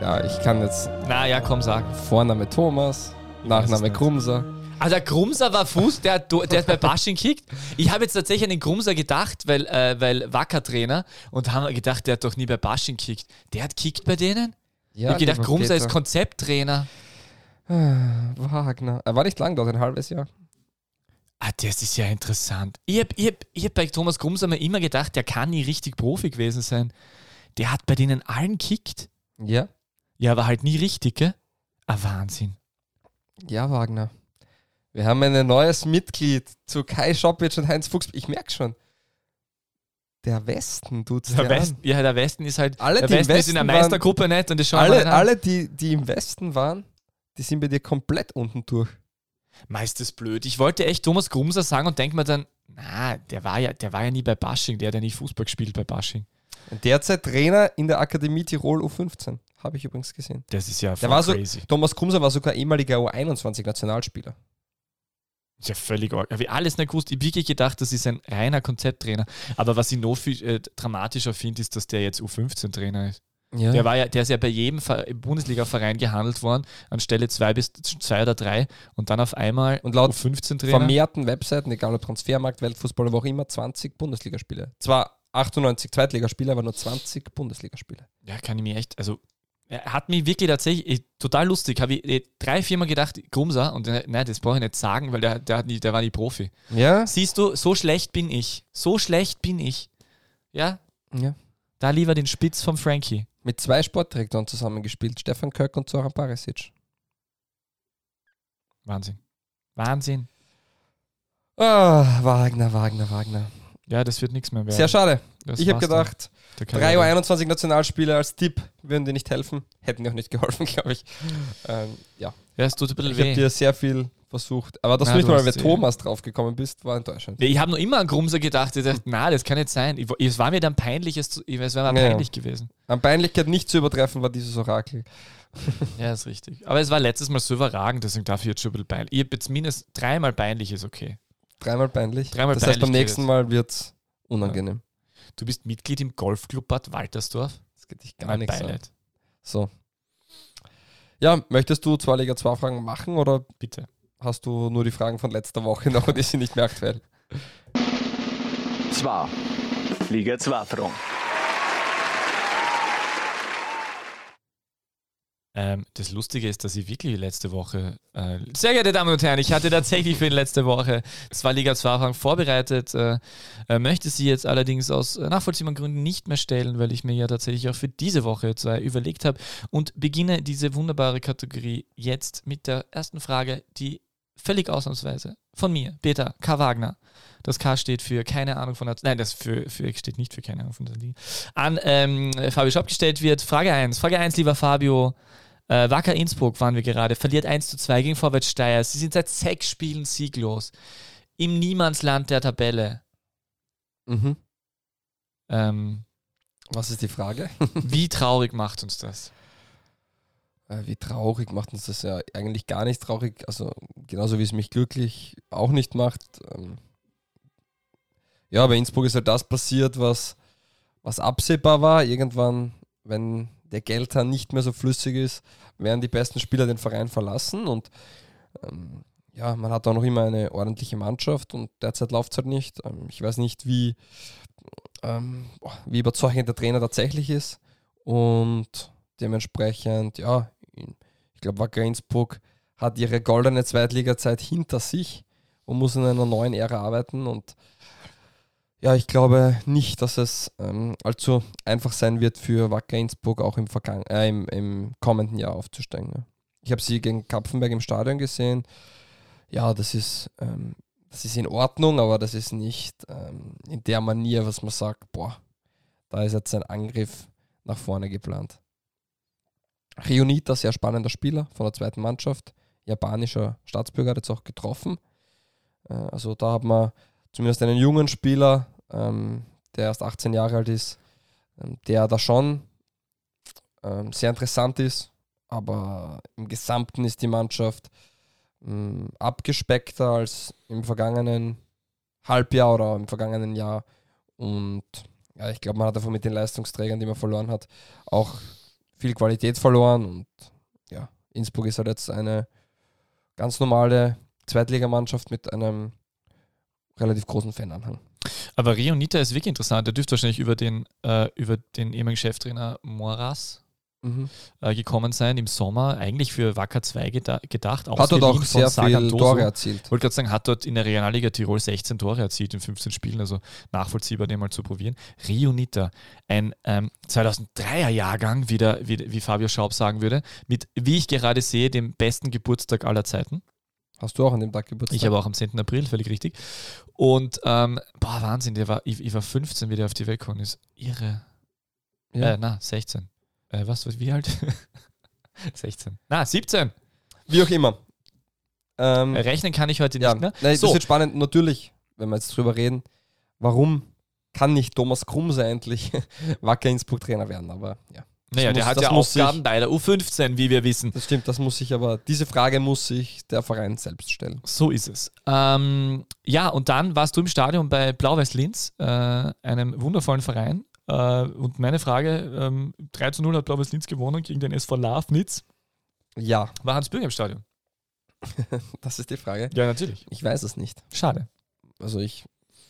ja, ich kann jetzt Na ja, komm, sag. Vorname Thomas, Nachname. Krumser. Ah, der Grumser war Fuß, der, der hat bei Basching kickt. Ich habe jetzt tatsächlich an den Grumser gedacht, weil, äh, weil Wacker-Trainer und haben gedacht, der hat doch nie bei Basching kickt. Der hat kickt bei denen? ich Ja, habe gedacht, Grumser ist. Konzepttrainer. Wagner. Er war nicht lang dort, ein halbes Jahr. Ah, das ist ja interessant. Ich habe ich hab, ich hab bei Thomas Grumser mir immer gedacht, der kann nie richtig Profi gewesen sein. Der hat bei denen allen kickt. Ja. Ja, aber halt nie richtig, gell? Ah, Wahnsinn. Ja, Wagner. Wir haben ein neues Mitglied zu Kai Schoppitsch und Heinz Fuchs. Ich merke schon. Der Westen tut's Der Westen, ja, der Westen ist halt. Alle, der die im Westen ist in der Westen waren- Meistergruppe nicht und das schauen Alle, an. alle die, die im Westen waren, die sind bei dir komplett unten durch. Meist ist blöd. Ich wollte echt Thomas Grumser sagen und denke mir dann, na, der war ja, der war ja nie bei Basching, der hat ja nicht Fußball gespielt bei Basching. Und derzeit Trainer in der Akademie Tirol U15. Habe ich übrigens gesehen. Das ist ja voll Der war so, crazy. Thomas Krumser war sogar ehemaliger U21-Nationalspieler. Ist ja völlig arg. Habe ich alles nicht gewusst. Ich habe wirklich gedacht, das ist ein reiner Konzepttrainer. Aber was ich noch viel äh, dramatischer finde, ist, dass der jetzt U15-Trainer ist. Ja. Der, war ja, der ist ja bei jedem Ver- Bundesliga-Verein gehandelt worden, an Stelle zwei bis zwei oder drei und dann auf einmal Und laut U15-Trainer. vermehrten Webseiten, egal ob Transfermarkt, Weltfußball, wo auch immer, 20 Bundesligaspiele. Zwar 98 Zweitligaspiele, aber nur 20 Bundesligaspiele. Ja, kann ich mir echt, also hat mich wirklich tatsächlich eh, total lustig. Habe ich eh, drei, viermal gedacht, Grumser, und nein, das brauche ich nicht sagen, weil der, der, nie, der war nie Profi. Ja? Siehst du, so schlecht bin ich. So schlecht bin ich. Ja, Ja. da lieber den Spitz vom Frankie. Mit zwei Sportdirektoren zusammengespielt, Stefan Köck und Zoran Parisic. Wahnsinn. Wahnsinn. Ah, Wagner, Wagner, Wagner. Ja, das wird nichts mehr werden. Sehr schade. Das ich habe gedacht, Der 3 Karriere. Uhr 21 Nationalspiele als Tipp würden dir nicht helfen. Hätten dir auch nicht geholfen, glaube ich. Ähm, ja, Ja, es tut ein bisschen ich habe weh. dir sehr viel versucht. Aber dass Ja, du nicht mal mit Thomas draufgekommen bist, war enttäuschend. Nee, Ich habe noch immer an Grumser gedacht. Ich dachte, na, das kann nicht sein. Ich, es war mir dann peinlich, es, es wäre mir Ja. peinlich gewesen. An Peinlichkeit nicht zu übertreffen war dieses Orakel. Ja, ist richtig. Aber es war letztes Mal so überragend, deswegen darf ich jetzt schon ein bisschen peinlich. Ich habe jetzt mindestens dreimal peinlich, ist okay. Dreimal peinlich. Dreimal das heißt, beim peinlich nächsten Mal wird es unangenehm. Du bist Mitglied im Golfclub Bad Waltersdorf? Das geht dich gar Mein nichts an. Beileid. So. Ja, möchtest du zwei Liga 2 Fragen machen oder Bitte. hast du nur die Fragen von letzter Woche noch und die sind nicht mehr aktuell? Zwar. Liga 2 Fragen. Ähm, das Lustige ist, dass ich wirklich letzte Woche, äh, sehr geehrte Damen und Herren, ich hatte tatsächlich für die letzte Woche zwei Liga 2 Fragen vorbereitet, äh, äh, möchte sie jetzt allerdings aus äh, nachvollziehbaren Gründen nicht mehr stellen, weil ich mir ja tatsächlich auch für diese Woche zwei überlegt habe und beginne diese wunderbare Kategorie jetzt mit der ersten Frage, die völlig ausnahmsweise von mir, Peter K. Wagner, das K steht für keine Ahnung von der, nein, das für, für steht nicht für keine Ahnung von der Liga, an ähm, Fabio Schopp gestellt wird. Frage 1, Frage 1, lieber Fabio, äh, Wacker Innsbruck waren wir gerade, verliert 1 zu 2 gegen Vorwärts Steyr. Sie sind seit sechs Spielen sieglos. Im Niemandsland der Tabelle. Mhm. Ähm, Was ist die Frage? wie traurig macht uns das? Äh, Wie traurig macht uns das ja eigentlich gar nicht traurig. Also genauso wie es mich glücklich auch nicht macht. Ähm, Ja, bei Innsbruck ist halt das passiert, was, was absehbar war. Irgendwann, wenn der Geldhahn nicht mehr so flüssig ist, werden die besten Spieler den Verein verlassen. Und ähm, ja, man hat auch noch immer eine ordentliche Mannschaft und derzeit läuft es halt nicht. Ähm, ich weiß nicht, wie ähm, wie überzeugend der Trainer tatsächlich ist. Und dementsprechend, ja, ich glaube, Wacker Innsbruck hat ihre goldene Zweitliga-Zeit hinter sich und muss in einer neuen Ära arbeiten. Und ja, ich glaube nicht, dass es ähm, allzu einfach sein wird für Wacker Innsbruck auch im, Vergang äh, im, im kommenden Jahr aufzusteigen. Ich habe sie gegen Kapfenberg im Stadion gesehen. Ja, das ist, ähm, das ist in Ordnung, aber das ist nicht ähm, in der Manier, was man sagt, boah, da ist jetzt ein Angriff nach vorne geplant. Rionita, sehr spannender Spieler von der zweiten Mannschaft, japanischer Staatsbürger, hat jetzt auch getroffen. Äh, also da hat man zumindest einen jungen Spieler, ähm, der erst 18 Jahre alt ist, ähm, der da schon ähm, sehr interessant ist, aber im Gesamten ist die Mannschaft ähm, abgespeckter als im vergangenen Halbjahr oder im vergangenen Jahr. Und ja, ich glaube, man hat einfach mit den Leistungsträgern, die man verloren hat, auch viel Qualität verloren. Und ja, Innsbruck ist halt jetzt eine ganz normale Zweitligamannschaft mit einem relativ großen Fananhang. Aber Rio Nita ist wirklich interessant. Der dürfte wahrscheinlich über den, äh, über den ehemaligen Cheftrainer Moras mhm. äh, gekommen sein im Sommer. Eigentlich für Wacker 2 geda gedacht. Hat dort auch sehr viele Tore erzielt. Ich wollte gerade sagen, hat dort in der Regionalliga Tirol 16 Tore erzielt in 15 Spielen. Also nachvollziehbar, den mal zu probieren. Rio Nita, ein ähm, 2003er Jahrgang, wie, der, wie, wie Fabio Schaub sagen würde, mit, wie ich gerade sehe, dem besten Geburtstag aller Zeiten. Hast du auch an dem Tag Geburtstag? Ich habe auch am 10. April, völlig richtig. Und, ähm, boah, Wahnsinn, der war, ich, ich war 15, wie der auf die Welt gekommen ist. Irre. Ja. Äh, na, 16. Äh, was, wie alt? 16. Na, 17. Wie auch immer. Ähm, Rechnen kann ich heute ja, nicht mehr. Nein, so. Das wird spannend, natürlich, wenn wir jetzt drüber reden, warum kann nicht Thomas Krumse endlich Wacker Innsbruck-Trainer werden, aber ja. Naja, muss, der hat ja Aufgaben bei der U15, wie wir wissen. Das stimmt, das muss sich aber, diese Frage muss sich der Verein selbst stellen. So ist es. Ähm, ja, und dann warst du im Stadion bei Blau-Weiß Linz, äh, einem wundervollen Verein. Äh, und meine Frage: ähm, 3 zu 0 hat Blau-Weiß Linz gewonnen gegen den SV Lafnitz. Ja. War Hans Bürger im Stadion? das ist die Frage. Ja, natürlich. Ich weiß es nicht. Schade. Also ich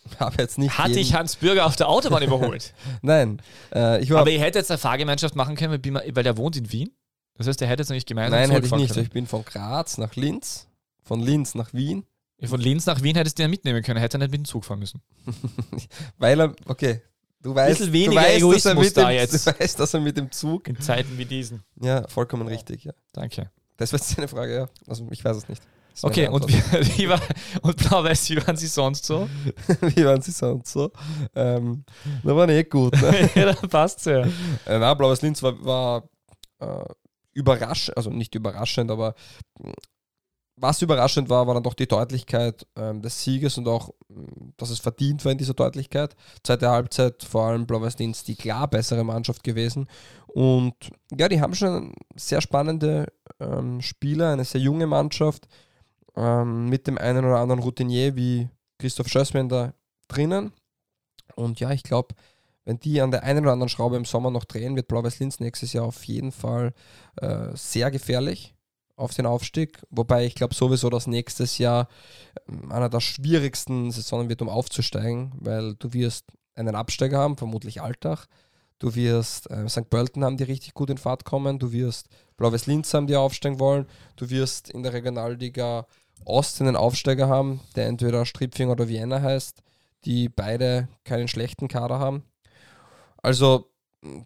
habe jetzt nicht. Hat dich Hans Bürger auf der Autobahn überholt? Nein. Äh, ich war Aber ihr hättet jetzt eine Fahrgemeinschaft machen können, weil der wohnt in Wien. Das heißt, der hätte jetzt nicht gemeinsam Nein, hätte ich nicht. Können. Ich bin von Graz nach Linz, von Linz nach Wien. Von Linz nach Wien hättest du ja mitnehmen können, hätte er nicht mit dem Zug fahren müssen. weil er, okay, Du weißt, bisschen weniger du weißt, Egoismus da dem, jetzt. Du weißt, dass er mit dem Zug. In Zeiten wie diesen. Ja, vollkommen richtig, ja. Danke. Das war jetzt eine Frage, ja. Also ich weiß es nicht. Okay, und, wie, wie war, und Blau-Weiß, wie waren sie sonst so? wie waren sie sonst so? Ähm, da war nicht gut. Ne? ja, da passt ja. Äh, nein, Blau-Weiß Linz war, war äh, überraschend, also nicht überraschend, aber was überraschend war, war dann doch die Deutlichkeit ähm, des Sieges und auch, mm, dass es verdient war in dieser Deutlichkeit. Zweite Halbzeit vor allem Blau-Weiß Linz die klar bessere Mannschaft gewesen. Und ja, die haben schon sehr spannende ähm, Spieler, eine sehr junge Mannschaft ähm, mit dem einen oder anderen Routinier wie Christoph Schössmann da drinnen. Und ja, ich glaube, wenn die an der einen oder anderen Schraube im Sommer noch drehen, wird Blau-Weiß Linz nächstes Jahr auf jeden Fall äh, sehr gefährlich auf den Aufstieg. Wobei ich glaube sowieso, dass nächstes Jahr ähm, einer der schwierigsten Saisonen wird, um aufzusteigen, weil du wirst einen Absteiger haben, vermutlich Alltag. Du wirst äh, St. Pölten haben, die richtig gut in Fahrt kommen. Du wirst Blau-Weiß Linz haben, die aufsteigen wollen. Du wirst in der Regionalliga Ost einen Aufsteiger haben, der entweder Stripfing oder Vienna heißt, die beide keinen schlechten Kader haben. Also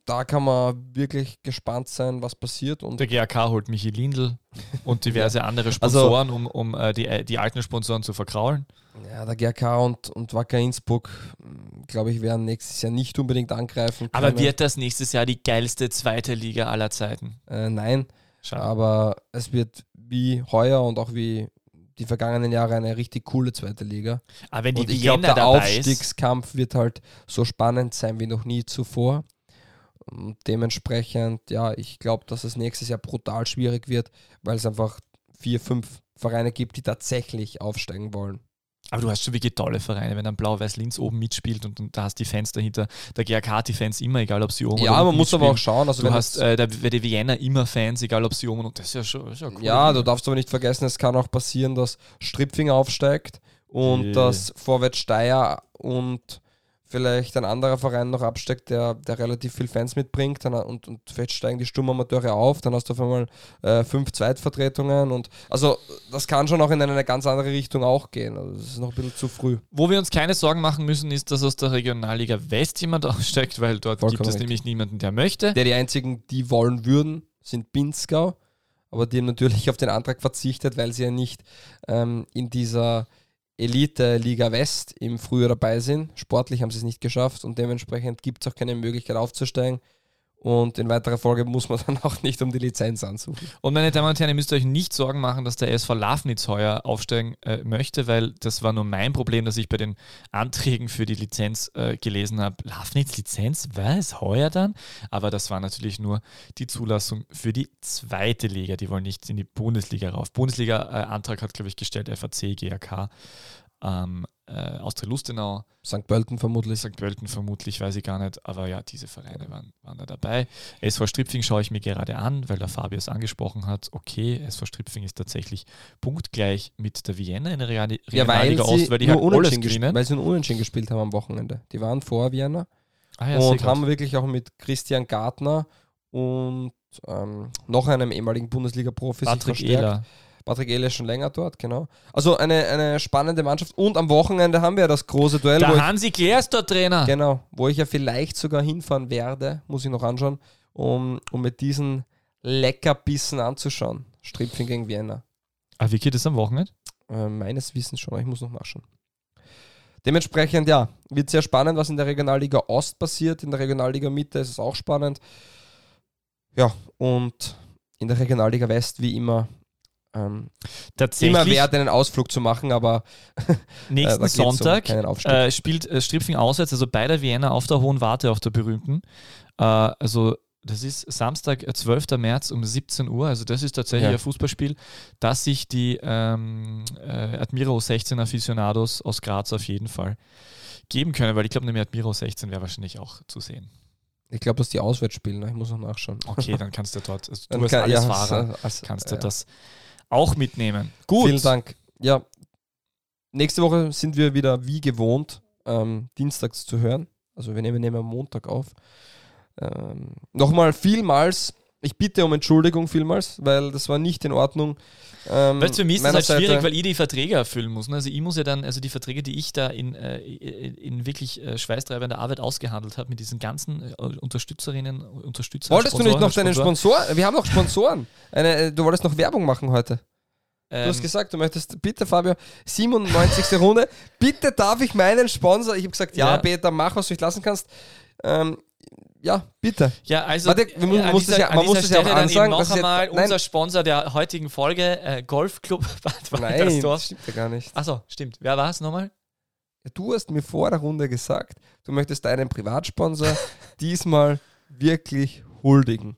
da kann man wirklich gespannt sein, was passiert. Und der GAK holt Michi Lindl und diverse andere also Sponsoren, also, um, um äh, die, äh, die alten Sponsoren zu verkraulen. Ja, der GAK und, und Wacker Innsbruck, glaube ich, werden nächstes Jahr nicht unbedingt angreifen. Können. Aber wird das nächstes Jahr die geilste zweite Liga aller Zeiten? Äh, nein, Schade. aber es wird wie heuer und auch wie die vergangenen Jahre eine richtig coole zweite Liga. Aber wenn die und ich glaube, der Aufstiegskampf ist, wird halt so spannend sein wie noch nie zuvor. Und dementsprechend, ja, ich glaube, dass es nächstes Jahr brutal schwierig wird, weil es einfach vier, fünf Vereine gibt, die tatsächlich aufsteigen wollen. Aber du hast schon wirklich tolle Vereine, wenn dann Blau-Weiß-Linz oben mitspielt und, und da hast die Fans dahinter. Der GRK hat die Fans immer, egal ob sie oben ja, oder man muss aber auch schauen. Also du hast äh, der, der Vienna immer Fans, egal ob sie oben und das ist ja schon ist ja cool. Ja, du darfst aber nicht vergessen, es kann auch passieren, dass Stripfing aufsteigt und yeah. dass Vorwärts Steyr und vielleicht ein anderer Verein noch absteigt, der, der relativ viel Fans mitbringt dann, und, und vielleicht steigen die Sturmamateure auf, dann hast du auf einmal äh, fünf Zweitvertretungen und also das kann schon auch in eine ganz andere Richtung auch gehen. Also das ist noch ein bisschen zu früh. Wo wir uns keine Sorgen machen müssen, ist, dass aus der Regionalliga West jemand aussteigt, weil dort Vollkommen gibt es richtig. nämlich niemanden, der möchte. Der die einzigen, die wollen würden, sind Pinzgau, aber die haben natürlich auf den Antrag verzichtet, weil sie ja nicht ähm, in dieser Elite Liga West im Frühjahr dabei sind. Sportlich haben sie es nicht geschafft und dementsprechend gibt es auch keine Möglichkeit aufzusteigen. Und in weiterer Folge muss man dann auch nicht um die Lizenz ansuchen. Und meine Damen und Herren, ihr müsst euch nicht Sorgen machen, dass der SV Lafnitz heuer aufsteigen äh, möchte, weil das war nur mein Problem, dass ich bei den Anträgen für die Lizenz äh, gelesen habe. Lafnitz Lizenz, was? Heuer dann? Aber das war natürlich nur die Zulassung für die zweite Liga. Die wollen nicht in die Bundesliga rauf. Bundesliga-Antrag hat, glaube ich, gestellt FAC, GAK, ähm, äh, Austria Lustenau, St. Pölten vermutlich. St. Pölten vermutlich, weiß ich gar nicht, aber ja, diese Vereine waren, waren da dabei. SV Stripfing schaue ich mir gerade an, weil der Fabio es angesprochen hat. Okay, SV Stripfing ist tatsächlich punktgleich mit der Vienna in der Real Ja, weil Regionalliga Ost, weil die halt alles unentschieden gespielt, gewinnen. weil sie nur unentschieden gespielt haben am Wochenende. Die waren vor Vienna Ah, ja, und haben wirklich auch mit Christian Gartner und ähm, noch einem ehemaligen Bundesliga-Profi Patrick. Ehler. Patrick Ehle ist schon länger dort, genau. Also eine, eine spannende Mannschaft. Und am Wochenende haben wir ja das große Duell, wo Der ich, Hansi Klär ist dort Trainer. genau, wo ich ja vielleicht sogar hinfahren werde, muss ich noch anschauen, um, um mit diesen Leckerbissen anzuschauen. Stripfing gegen Vienna. Ah, wie geht es am Wochenende? Äh, meines Wissens schon, aber ich muss noch nachschauen. Dementsprechend, ja, wird sehr spannend, was in der Regionalliga Ost passiert. In der Regionalliga Mitte ist es auch spannend. Ja, und in der Regionalliga West, wie immer, ähm, Tatsächlich, immer wert, einen Ausflug zu machen, aber nächsten da geht's um Sonntag Aufstieg. äh, spielt äh, Stripfing auswärts, also bei der Vienna auf der Hohen Warte, auf der berühmten. Äh, also das ist Samstag, äh, 12. März um 17 Uhr. Also das ist tatsächlich Ja. ein Fußballspiel, das sich die ähm, äh, Admiro 16 Aficionados aus Graz auf jeden Fall geben können, weil ich glaube, nämlich Admiro 16 wäre wahrscheinlich auch zu sehen. ich glaube, dass die auswärts spielen. ne? Ich muss noch nachschauen. Okay, dann kannst du dort, also Dann du als kann- alles ja, Fahrer, als- kannst du ja. das auch mitnehmen. Gut. Vielen Dank. Ja, nächste Woche sind wir wieder wie gewohnt ähm, dienstags zu hören. Also wir nehmen, nehmen Montag auf. Ähm, Nochmal vielmals, ich bitte um Entschuldigung vielmals, weil das war nicht in Ordnung. Ähm, Weißt du, für mich ist es halt schwierig, Seite- weil ich die Verträge erfüllen muss. Ne? Also ich muss ja dann, also die Verträge, die ich da in, äh, in wirklich äh, schweißtreibender Arbeit ausgehandelt habe mit diesen ganzen äh, Unterstützerinnen, Unterstützern. Wolltest du nicht noch Sponsoren, deinen Sponsoren? Sponsor? Wir haben noch Sponsoren. Eine, äh, du wolltest noch Werbung machen heute. Du Ähm, hast gesagt, du möchtest, bitte Fabio, 97. Runde, bitte darf ich meinen Sponsor, ich habe gesagt, ja, Ja. Peter, mach, was du nicht lassen kannst. Ähm, ja, bitte. Ja, also Warte, wir mu- an muss dieser, das ja- an man muss das ja auch ansagen, noch es jetzt- einmal nein. unser Sponsor der heutigen Folge, äh, Golfclub Bad Nein, das stimmt ja gar nicht. Achso, stimmt. Wer war es nochmal? Du hast mir vor der Runde gesagt, du möchtest deinen Privatsponsor diesmal wirklich huldigen.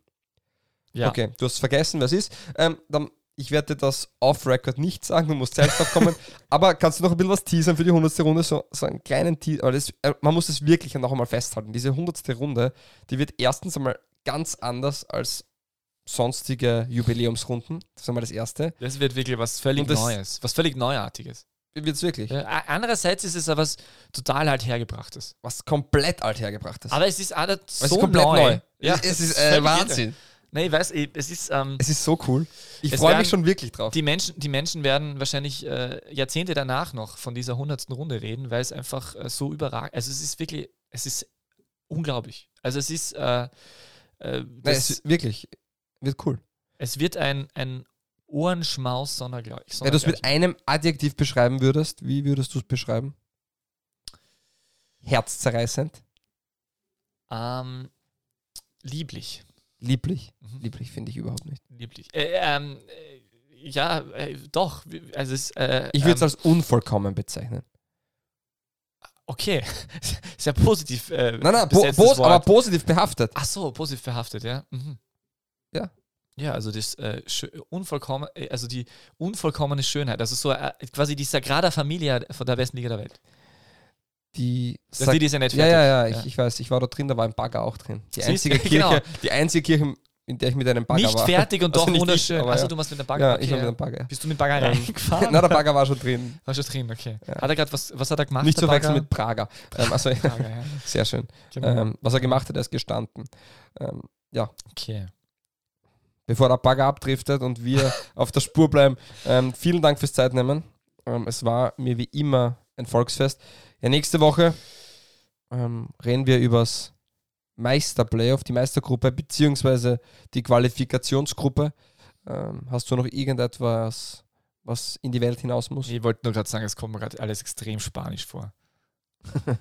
Ja. Okay, du hast vergessen, was ist. Ähm, dann, ich werde dir das off-Record nicht sagen, du musst selbst drauf kommen. aber kannst du noch ein bisschen was teasern für die 100. Runde? So, so einen kleinen Teaser. Aber das, äh, man muss das wirklich noch einmal festhalten. Diese 100. Runde, die wird erstens einmal ganz anders als sonstige Jubiläumsrunden. Das ist einmal das Erste. Das wird wirklich was völlig das- Neues, was völlig Neuartiges. Wird es wirklich. Ja, andererseits ist es aber was total halt hergebrachtes. Was komplett althergebrachtes. Aber es ist auch nicht es so ist komplett neu. Ja, es ist äh, Wahnsinn. Nee, ich weiß, ich- es ist, ähm, Es ist so cool. Ich Es freue mich schon wirklich drauf. die, Menschen, die Menschen werden wahrscheinlich äh, Jahrzehnte danach noch von dieser hundertsten Runde reden, weil es einfach äh, so überragend, also es ist wirklich, es ist unglaublich. Also es ist, äh, äh, Nein, das, es ist wirklich, wird cool. es wird ein, ein Ohrenschmaus sondergleich. Wenn du es mit einem Adjektiv beschreiben würdest, wie würdest du es beschreiben? Herzzerreißend, ähm, lieblich. Lieblich. Mhm. Lieblich finde ich überhaupt nicht. Lieblich. Äh, ähm, äh, ja, äh, doch. Also es, äh, Ich würde es ähm, als unvollkommen bezeichnen. Okay, sehr positiv. Äh, Nein, nein, po pos Wort. aber positiv behaftet. Ach so, positiv verhaftet, ja. Mhm. Ja. Ja, also das äh, unvollkommen, äh, also die unvollkommene Schönheit, also so äh, quasi die Sagrada Familia von der besten Liga der Welt. Die Das Lied ist ja nicht ja, fertig. ja, ja, ich, Ja. ich weiß, ich war da drin, da war ein Bagger auch drin. Die einzige du? Kirche, Genau. die einzige Kirche in der ich mit einem Bagger Nicht war. fertig und Also doch nicht ich, wunderschön. aber also ja. du warst mit dem Bagger. Ja, okay, ich war ja. mit einem Bagger. Bist du mit dem Bagger Ähm, reingefahren? Na, der Bagger war schon drin. War schon drin, okay. Hat er gerade was, was hat er gemacht? Nicht zu wechseln mit Prager. Ähm, also, Bagger, ja. sehr schön. Genau. Ähm, was er gemacht hat, er ist gestanden. Ähm, ja, okay. bevor der Bagger abdriftet und wir auf der Spur bleiben. Ähm, vielen Dank fürs Zeitnehmen. Ähm, es war mir wie immer ein Volksfest. Ja, nächste Woche ähm, reden wir übers Meisterplayoff, die Meistergruppe, beziehungsweise die Qualifikationsgruppe. Ähm, hast du noch irgendetwas, was in die Welt hinaus muss? Ich wollte nur gerade sagen, es kommt mir gerade alles extrem spanisch vor.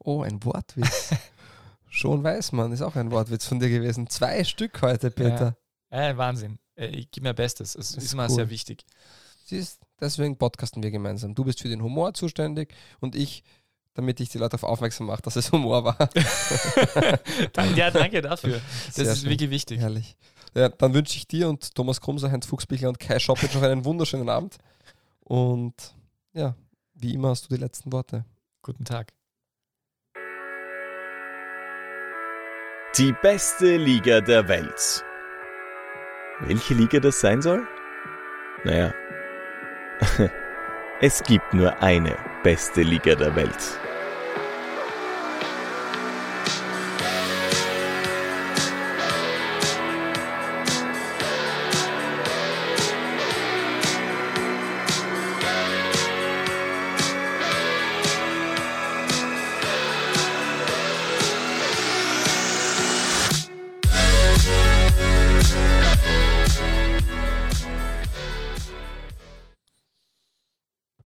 Oh, ein Wortwitz. Schon weiß man, ist auch ein Wortwitz von dir gewesen. Zwei Stück heute, Peter. Äh, Wahnsinn. Ich gebe mir Bestes. Es Das ist ist mir cool. sehr wichtig. Siehst, deswegen podcasten wir gemeinsam. Du bist für den Humor zuständig und ich, damit ich die Leute darauf aufmerksam mache, dass es Humor war. Danke, ja, danke dafür. Das Sehr ist schön. wirklich wichtig. Herrlich. Ja, dann wünsche ich dir und Thomas Krumser, Heinz Fuchsbichler und Kai Schoppitsch noch einen wunderschönen Abend. Und ja, wie immer hast du die letzten Worte. Guten Tag. Die beste Liga der Welt. Welche Liga das sein soll? Naja, es gibt nur eine beste Liga der Welt.